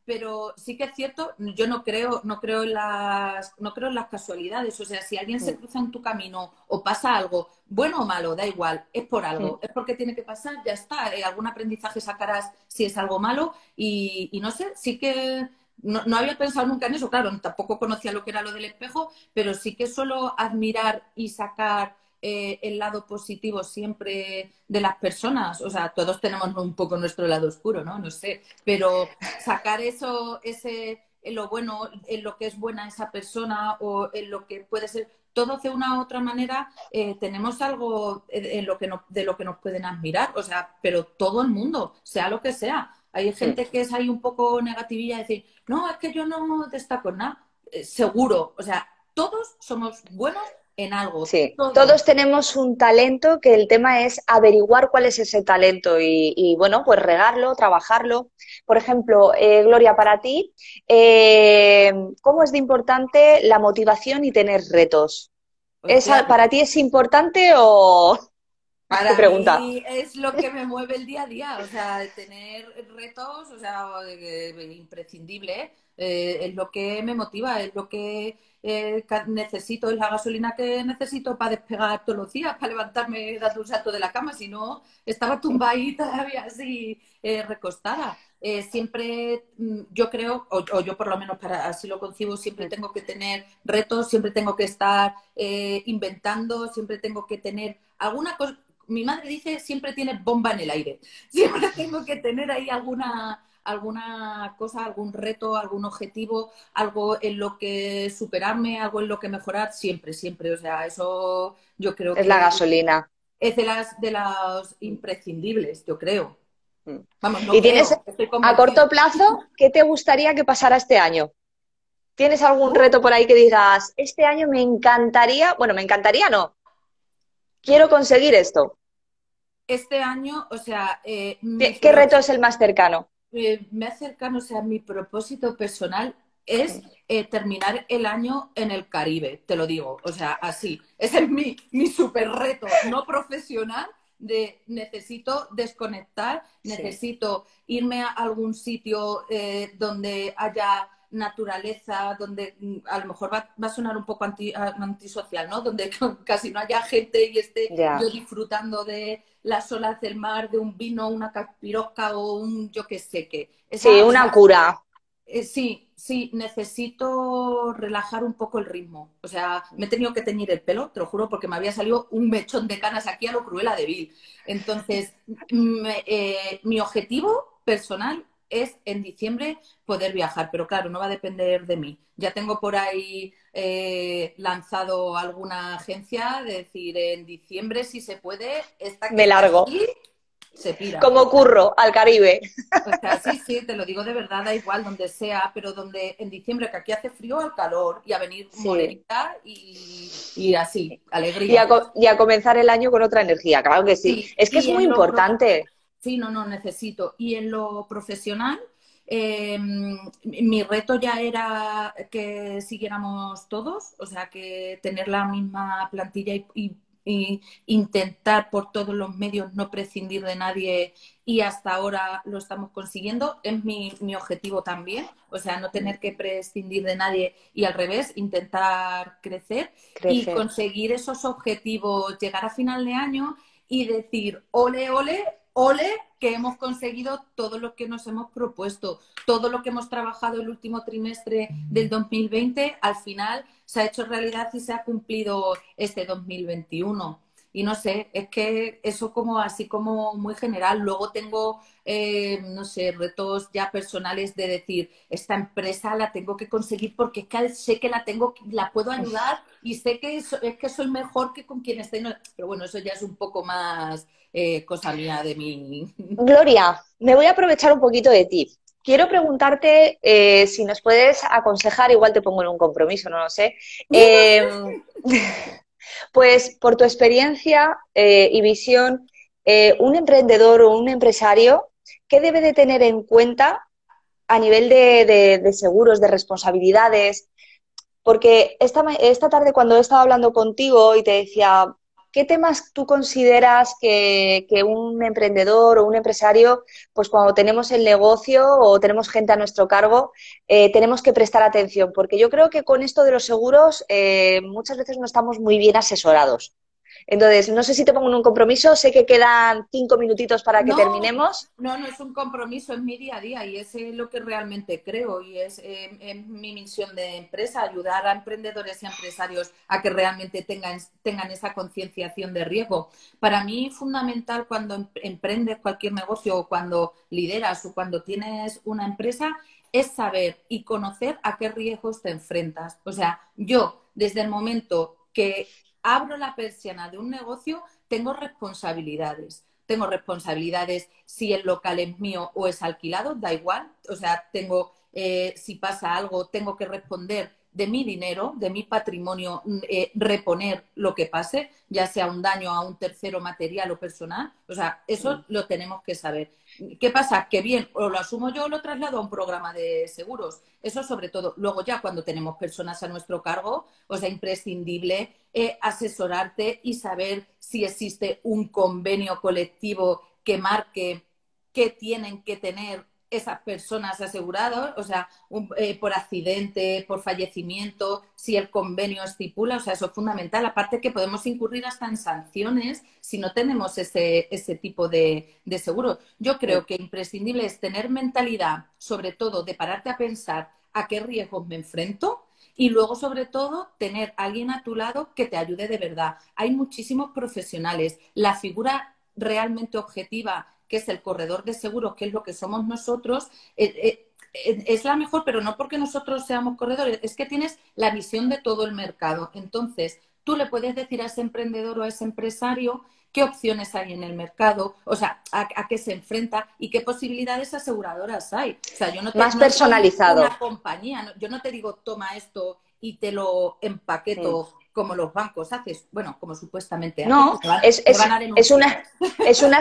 pero sí que es cierto, yo no creo, no creo en las, no creo en las casualidades. O sea, si alguien se cruza en tu camino o pasa algo, bueno o malo, da igual, es por algo, es porque tiene que pasar, ya está. Eh, algún aprendizaje sacarás si es algo malo, y, y no sé, sí que no, no, había pensado nunca en eso, claro, tampoco conocía lo que era lo del espejo, pero sí que solo admirar y sacar eh, el lado positivo siempre de las personas. O sea, todos tenemos un poco nuestro lado oscuro, ¿no? No sé, pero sacar eso, ese, en lo bueno, en lo que es buena esa persona o en lo que puede ser. Todos de una u otra manera eh, tenemos algo en lo que de lo que nos pueden admirar, o sea, pero todo el mundo, sea lo que sea. Hay gente que es ahí un poco negativilla, decir, no, es que yo no destaco en nada. Eh, seguro, o sea, todos somos buenos en algo. Sí, todos. tenemos un talento que el tema es averiguar cuál es ese talento y, bueno, pues regarlo, trabajarlo. Por ejemplo, eh, Gloria, para ti, eh, ¿cómo es de importante la motivación y tener retos? Pues ¿Para ti es importante o...? Para pregunta? mí es lo que me mueve el día a día, o sea, tener retos, o sea, imprescindible, eh, es lo que me motiva, es lo que eh, necesito, es la gasolina que necesito para despegar todos los días, para levantarme, dar un salto de la cama, si no, estaba tumbada ahí todavía así eh, recostada. Eh, siempre mm, yo creo, o, yo por lo menos para así lo concibo, siempre tengo que tener retos, siempre tengo que estar inventando, siempre tengo que tener alguna cosa. Mi madre dice, siempre tiene bomba en el aire. Siempre tengo que tener ahí alguna, alguna cosa, algún reto, algún objetivo, algo en lo que superarme, algo en lo que mejorar, siempre, siempre. O sea, eso yo creo que... Es la gasolina. Es de las, de las imprescindibles, yo creo. Mm. Vamos, ¿Y tienes a corto plazo qué te gustaría que pasara este año? ¿Tienes algún reto por ahí que digas, este año me encantaría, bueno, me encantaría no, quiero conseguir esto? Este año, o sea... Eh, ¿Qué reto es el más cercano? eh, me cercano, o sea, mi propósito personal es eh, terminar el año en el Caribe, te lo digo, o sea, así. Ese es mi, mi super reto, no profesional, de necesito desconectar, necesito irme a algún sitio eh, donde haya naturaleza, donde mm, a lo mejor va, a sonar un poco anti, antisocial, ¿no? Donde casi no haya gente y esté yo disfrutando de las olas del mar, de un vino, una capirosca o un yo qué sé qué. sí, una cura. Eh, sí, sí, necesito relajar un poco el ritmo. O sea, me he tenido que teñir el pelo, te lo juro, porque me había salido un mechón de canas aquí a lo cruela de Bill. Entonces, eh, mi objetivo personal es en diciembre poder viajar, pero claro, no va a depender de mí. Ya tengo por ahí eh, lanzado alguna agencia de decir en diciembre si se puede, esta Me largo. se pira. Como curro al Caribe. sí, sí, te lo digo de verdad, da igual donde sea, pero donde en diciembre, que aquí hace frío, al calor, y a venir sí. y, así, alegría. Y a, comenzar el año con otra energía, claro que sí. es que es muy importante. Sí, no, no, necesito. Y en lo profesional, em, mi reto ya era que siguiéramos todos, o sea, que tener la misma plantilla y, intentar por todos los medios no prescindir de nadie y hasta ahora lo estamos consiguiendo. Es mi, mi objetivo también, o sea, no tener que prescindir de nadie y al revés, intentar crecer, crecer. y conseguir esos objetivos, llegar a final de año y decir, ole, ole, ole que hemos conseguido todo lo que nos hemos propuesto, todo lo que hemos trabajado el último trimestre del 2020, al final se ha hecho realidad y se ha cumplido este 2021 y no sé, es que eso como así como muy general. Luego tengo, eh, no sé, retos ya personales de decir, esta empresa la tengo que conseguir porque es que sé que la tengo, la puedo ayudar y sé que es, que soy mejor que con quien esté. Pero bueno, eso ya es un poco más eh, cosa mía de mi... Gloria, me voy a aprovechar un poquito de ti. Quiero preguntarte eh, si nos puedes aconsejar, igual te pongo en un compromiso, no lo sé. Pues por tu experiencia eh, y visión, eh, un emprendedor o un empresario, ¿qué debe de tener en cuenta a nivel de, seguros, de responsabilidades? Porque esta, esta tarde cuando he estado hablando contigo y te decía, ¿Qué temas tú consideras que, un emprendedor o un empresario, pues cuando tenemos el negocio o tenemos gente a nuestro cargo, eh, tenemos que prestar atención? Porque yo creo que con esto de los seguros eh, muchas veces no estamos muy bien asesorados. Entonces, no sé si te pongo en un compromiso, sé que quedan cinco minutitos para que terminemos. No, no es un compromiso, es mi día a día y es lo que realmente creo y es, mi misión de empresa, ayudar a emprendedores y empresarios a que realmente tengan, tengan esa concienciación de riesgo. Para mí, fundamental cuando em, emprendes cualquier negocio o cuando lideras o cuando tienes una empresa es saber y conocer a qué riesgos te enfrentas. O sea, yo desde el momento que abro la persiana de un negocio, tengo responsabilidades. Tengo responsabilidades si el local es mío o es alquilado, da igual. O sea, tengo, eh, si pasa algo, tengo que responder de mi dinero, de mi patrimonio, mm, eh, reponer lo que pase, ya sea un daño a un tercero material o personal. O sea, eso lo tenemos que saber. ¿Qué pasa? Que bien, o lo asumo yo o lo traslado a un programa de seguros. Eso sobre todo. Luego ya cuando tenemos personas a nuestro cargo, o sea, imprescindible eh, asesorarte y saber si existe un convenio colectivo que marque qué tienen que tener esas personas aseguradas, o sea, eh, por accidente, por fallecimiento, si el convenio estipula, o sea, eso es fundamental. Aparte que podemos incurrir hasta en sanciones si no tenemos ese, ese tipo de, de seguro. Yo creo que imprescindible es tener mentalidad, sobre todo, de pararte a pensar a qué riesgos me enfrento y luego, sobre todo, tener alguien a tu lado que te ayude de verdad. Hay muchísimos profesionales. La figura realmente objetiva que es el corredor de seguros, que es lo que somos nosotros, eh, eh, eh, es la mejor, pero no porque nosotros seamos corredores, es que tienes la visión de todo el mercado. Entonces, tú le puedes decir a ese emprendedor o a ese empresario qué opciones hay en el mercado, o sea, a, qué se enfrenta y qué posibilidades aseguradoras hay. O sea, yo no te, Más personalizado. Una compañía, yo no te digo toma esto y te lo empaqueto como los bancos haces, bueno, como supuestamente No, es, es, es, una, es, una,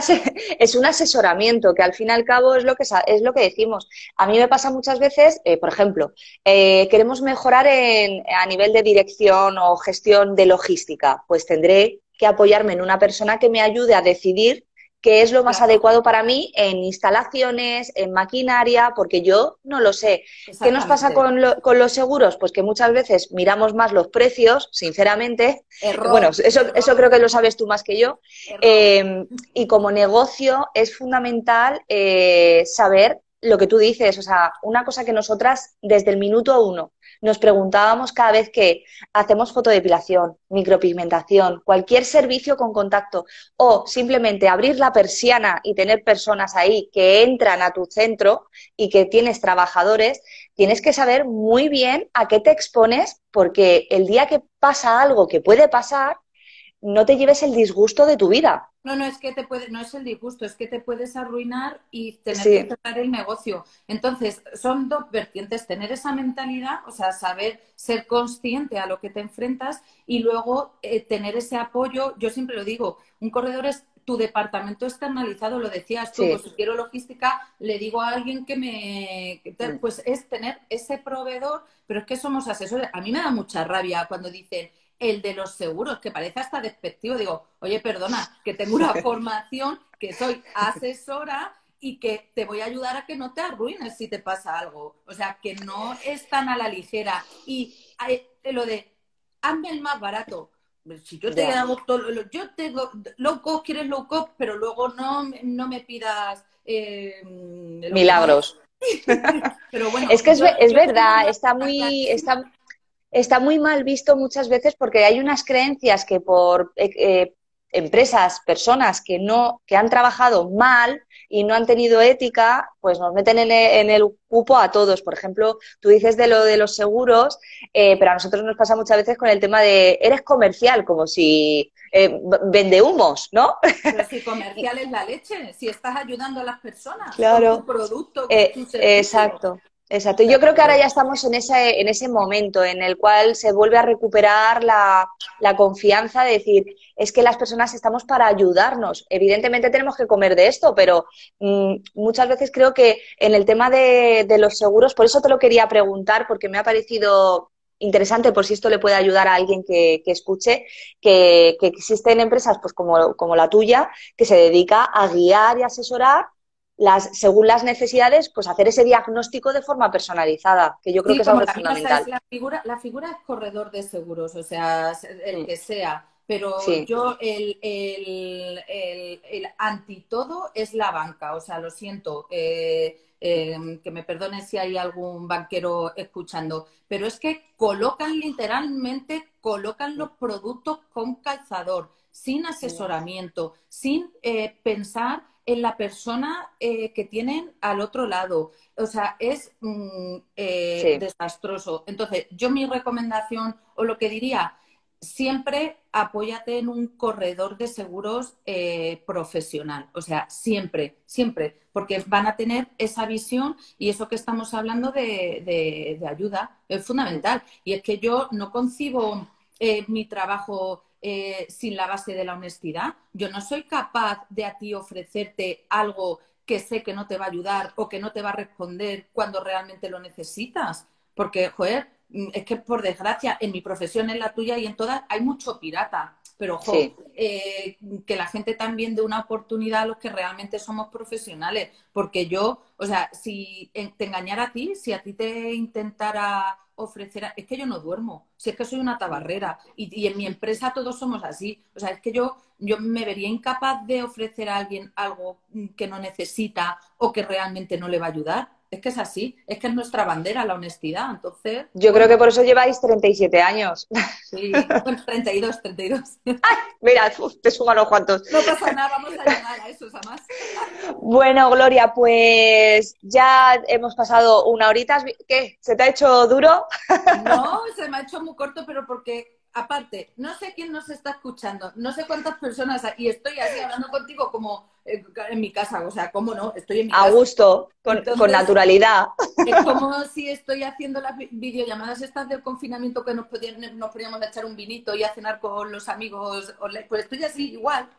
es un asesoramiento que al fin y al cabo es lo que, es lo que decimos. A mí me pasa muchas veces, eh, por ejemplo, eh, queremos mejorar en, a nivel de dirección o gestión de logística, pues tendré que apoyarme en una persona que me ayude a decidir qué es lo más adecuado para mí en instalaciones, en maquinaria, porque yo no lo sé. ¿Qué nos pasa con, los seguros? Pues que muchas veces miramos más los precios, sinceramente. Bueno, eso, eso creo que lo sabes tú más que yo. Eh, y como negocio es fundamental eh, saber lo que tú dices, o sea, una cosa que nosotras desde el minuto uno nos preguntábamos cada vez que hacemos fotodepilación, micropigmentación, cualquier servicio con contacto o simplemente abrir la persiana y tener personas ahí que entran a tu centro y que tienes trabajadores, tienes que saber muy bien a qué te expones porque el día que pasa algo que puede pasar, no te lleves el disgusto de tu vida. No, no es que te puede, no es el disgusto, es que te puedes arruinar y tener que cerrar el negocio. Entonces, son dos vertientes, tener esa mentalidad, o sea, saber ser consciente a lo que te enfrentas y luego eh, tener ese apoyo. Yo siempre lo digo, un corredor es tu departamento externalizado, lo decías tú, pues, si quiero logística, le digo a alguien que me, pues es tener ese proveedor, pero es que somos asesores. A mí me da mucha rabia cuando dicen, el de los seguros, que parece hasta despectivo. Digo, oye, perdona, que tengo una formación, que soy asesora y que te voy a ayudar a que no te arruines si te pasa algo. O sea, que no es tan a la ligera. Y eh, lo de, hazme el más barato. Si yo te hago todo, yo tengo low cost, quieres low cost, pero luego no, no me pidas eh, milagros. pero bueno, es que es, es verdad, está muy, está, está muy mal visto muchas veces porque hay unas creencias que por eh, eh, empresas, personas que no, que han trabajado mal y no han tenido ética, pues nos meten en el, cupo a todos. Por ejemplo, tú dices de lo de los seguros, eh, pero a nosotros nos pasa muchas veces con el tema de eres comercial, como si vende humos, ¿no? Pero si comercial es la leche, si estás ayudando a las personas claro. con tu producto, con tu Exacto. Exacto. Yo creo que ahora ya estamos en ese, en ese momento en el cual se vuelve a recuperar la, confianza de decir, es que las personas estamos para ayudarnos. Evidentemente tenemos que comer de esto, pero mm, muchas veces creo que en el tema de, los seguros, por eso te lo quería preguntar, porque me ha parecido interesante por si esto le puede ayudar a alguien que, escuche, que, que, existen empresas pues como, como la tuya que se dedica a guiar y asesorar las, según las necesidades, pues hacer ese diagnóstico de forma personalizada, que yo creo que es algo fundamental. la, figura, la figura es corredor de seguros, o sea, el que sea, pero yo el, el, el, antitodo es la banca, o sea, lo siento. Eh, eh, que me perdone si hay algún banquero escuchando, pero es que colocan literalmente, colocan los productos con calzador, sin asesoramiento, sin eh, pensar en la persona eh, que tienen al otro lado. O sea, es mm, desastroso. Entonces, yo mi recomendación o lo que diría, siempre apóyate en un corredor de seguros eh, profesional. O sea, siempre, siempre, porque van a tener esa visión y eso que estamos hablando de, ayuda es fundamental. Y es que yo no concibo eh, mi trabajo eh, sin la base de la honestidad. Yo no soy capaz de a ti ofrecerte algo que sé que no te va a ayudar o que no te va a responder cuando realmente lo necesitas. Porque, joder, Mm, es que por desgracia, en mi profesión, en la tuya y en todas, hay mucho pirata. Pero, ojo, eh, que la gente también dé una oportunidad a los que realmente somos profesionales. Porque yo, o sea, si te engañara a ti, si a ti te intentara ofrecer, es que yo no duermo, si es que soy una tabarrera y, y, en mi empresa todos somos así, o sea, es que yo, yo me vería incapaz de ofrecer a alguien algo que no necesita o que realmente no le va a ayudar. Es que es así, es que es nuestra bandera la honestidad, entonces... Yo creo que por eso lleváis 37 años. Sí, 32, 32. ¡Ay! Mira, te suman los cuantos. No pasa nada, vamos a llegar a eso, más. Bueno, Gloria, pues ya hemos pasado una horita. ¿Qué? ¿Se te ha hecho duro? No, se me ha hecho muy corto, pero porque aparte, no sé quién nos está escuchando, no sé cuántas personas, y estoy así hablando contigo como eh, en mi casa, o sea, ¿cómo no? Estoy en mi A gusto, con, naturalidad. Es como si estoy haciendo las videollamadas estas del confinamiento que nos, podíamos nos poníamos a echar un vinito y a cenar con los amigos, pues estoy así igual.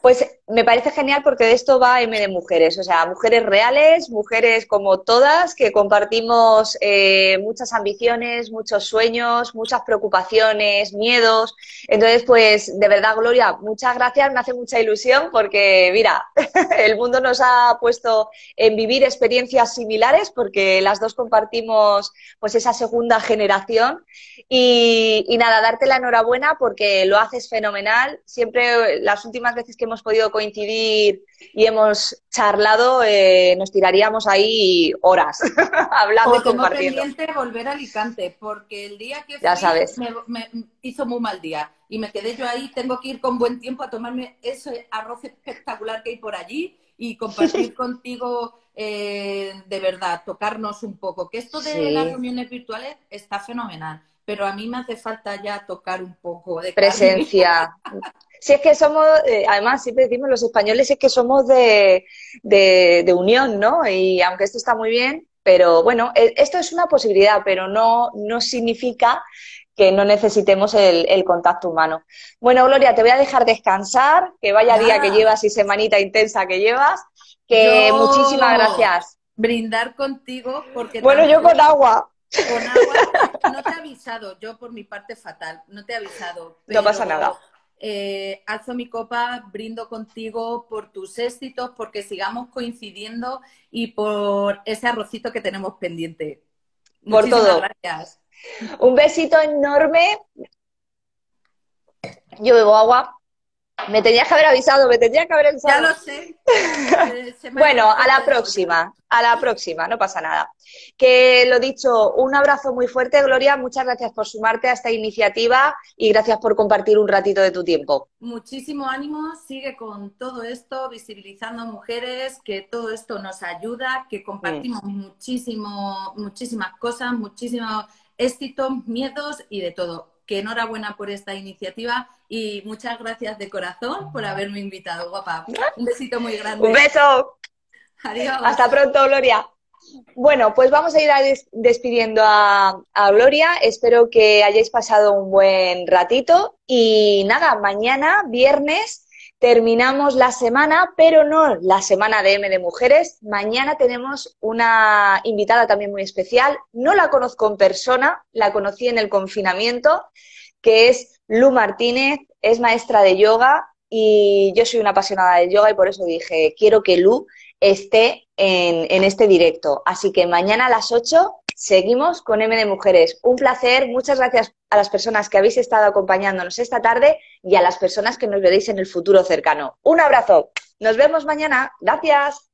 Pues me parece genial porque de esto va M de mujeres, o sea, mujeres reales, mujeres como todas, que compartimos eh, muchas ambiciones, muchos sueños, muchas preocupaciones, miedos. Entonces, pues de verdad, Gloria, muchas gracias, me hace mucha ilusión porque, mira, el mundo nos ha puesto en vivir experiencias similares porque las dos compartimos pues esa segunda generación. Y, y nada, darte la enhorabuena porque lo haces fenomenal. Siempre las últimas veces que hemos podido coincidir y hemos charlado, eh, nos tiraríamos ahí horas hablando y compartiendo. pendiente volver a Alicante, porque el día que ya sabes. Me, hizo muy mal día y me quedé yo ahí, tengo que ir con buen tiempo a tomarme ese arroz espectacular que hay por allí y compartir contigo eh, de verdad, tocarnos un poco. Que esto de las reuniones virtuales está fenomenal, pero a mí me hace falta ya tocar un poco de presencia. Si es que somos, eh, además siempre decimos los españoles, es que somos de, de, unión, ¿no? Y aunque esto está muy bien, pero bueno, e, esto es una posibilidad, pero no, no significa que no necesitemos el, contacto humano. Bueno, Gloria, te voy a dejar descansar, que vaya día que llevas y semanita intensa que llevas, que muchísimas gracias. Brindar contigo porque... Bueno, yo con agua. Con agua, no te he avisado, yo por mi parte fatal, no te he avisado. no pasa nada eh, alzo mi copa, brindo contigo por tus éxitos, porque sigamos coincidiendo y por ese arrocito que tenemos pendiente. Por todo. Gracias. Un besito enorme. Yo bebo agua. Me tenías que haber avisado, me tendría que haber avisado. Ya lo sé. bueno, a la próxima, a la próxima, no pasa nada. Que lo dicho, un abrazo muy fuerte, Gloria. Muchas gracias por sumarte a esta iniciativa y gracias por compartir un ratito de tu tiempo. Muchísimo ánimo, sigue con todo esto, visibilizando mujeres, que todo esto nos ayuda, que compartimos muchísimo, muchísimas cosas, muchísimos éxitos, miedos y de todo que enhorabuena por esta iniciativa y muchas gracias de corazón por haberme invitado, guapa. Un besito muy grande. Un beso. Adiós. Hasta pronto, Gloria. Bueno, pues vamos a ir despidiendo a, a, Gloria. Espero que hayáis pasado un buen ratito. Y nada, mañana, viernes, terminamos la semana, pero no la semana de M de Mujeres. Mañana tenemos una invitada también muy especial. No la conozco en persona, la conocí en el confinamiento, que es Lu Martínez, es maestra de yoga y yo soy una apasionada del yoga y por eso dije, quiero que Lu esté en, en este directo. Así que mañana a las 8 seguimos con M de Mujeres. Un placer, muchas gracias a las personas que habéis estado acompañándonos esta tarde y a las personas que nos veréis en el futuro cercano. Un abrazo, nos vemos mañana, gracias.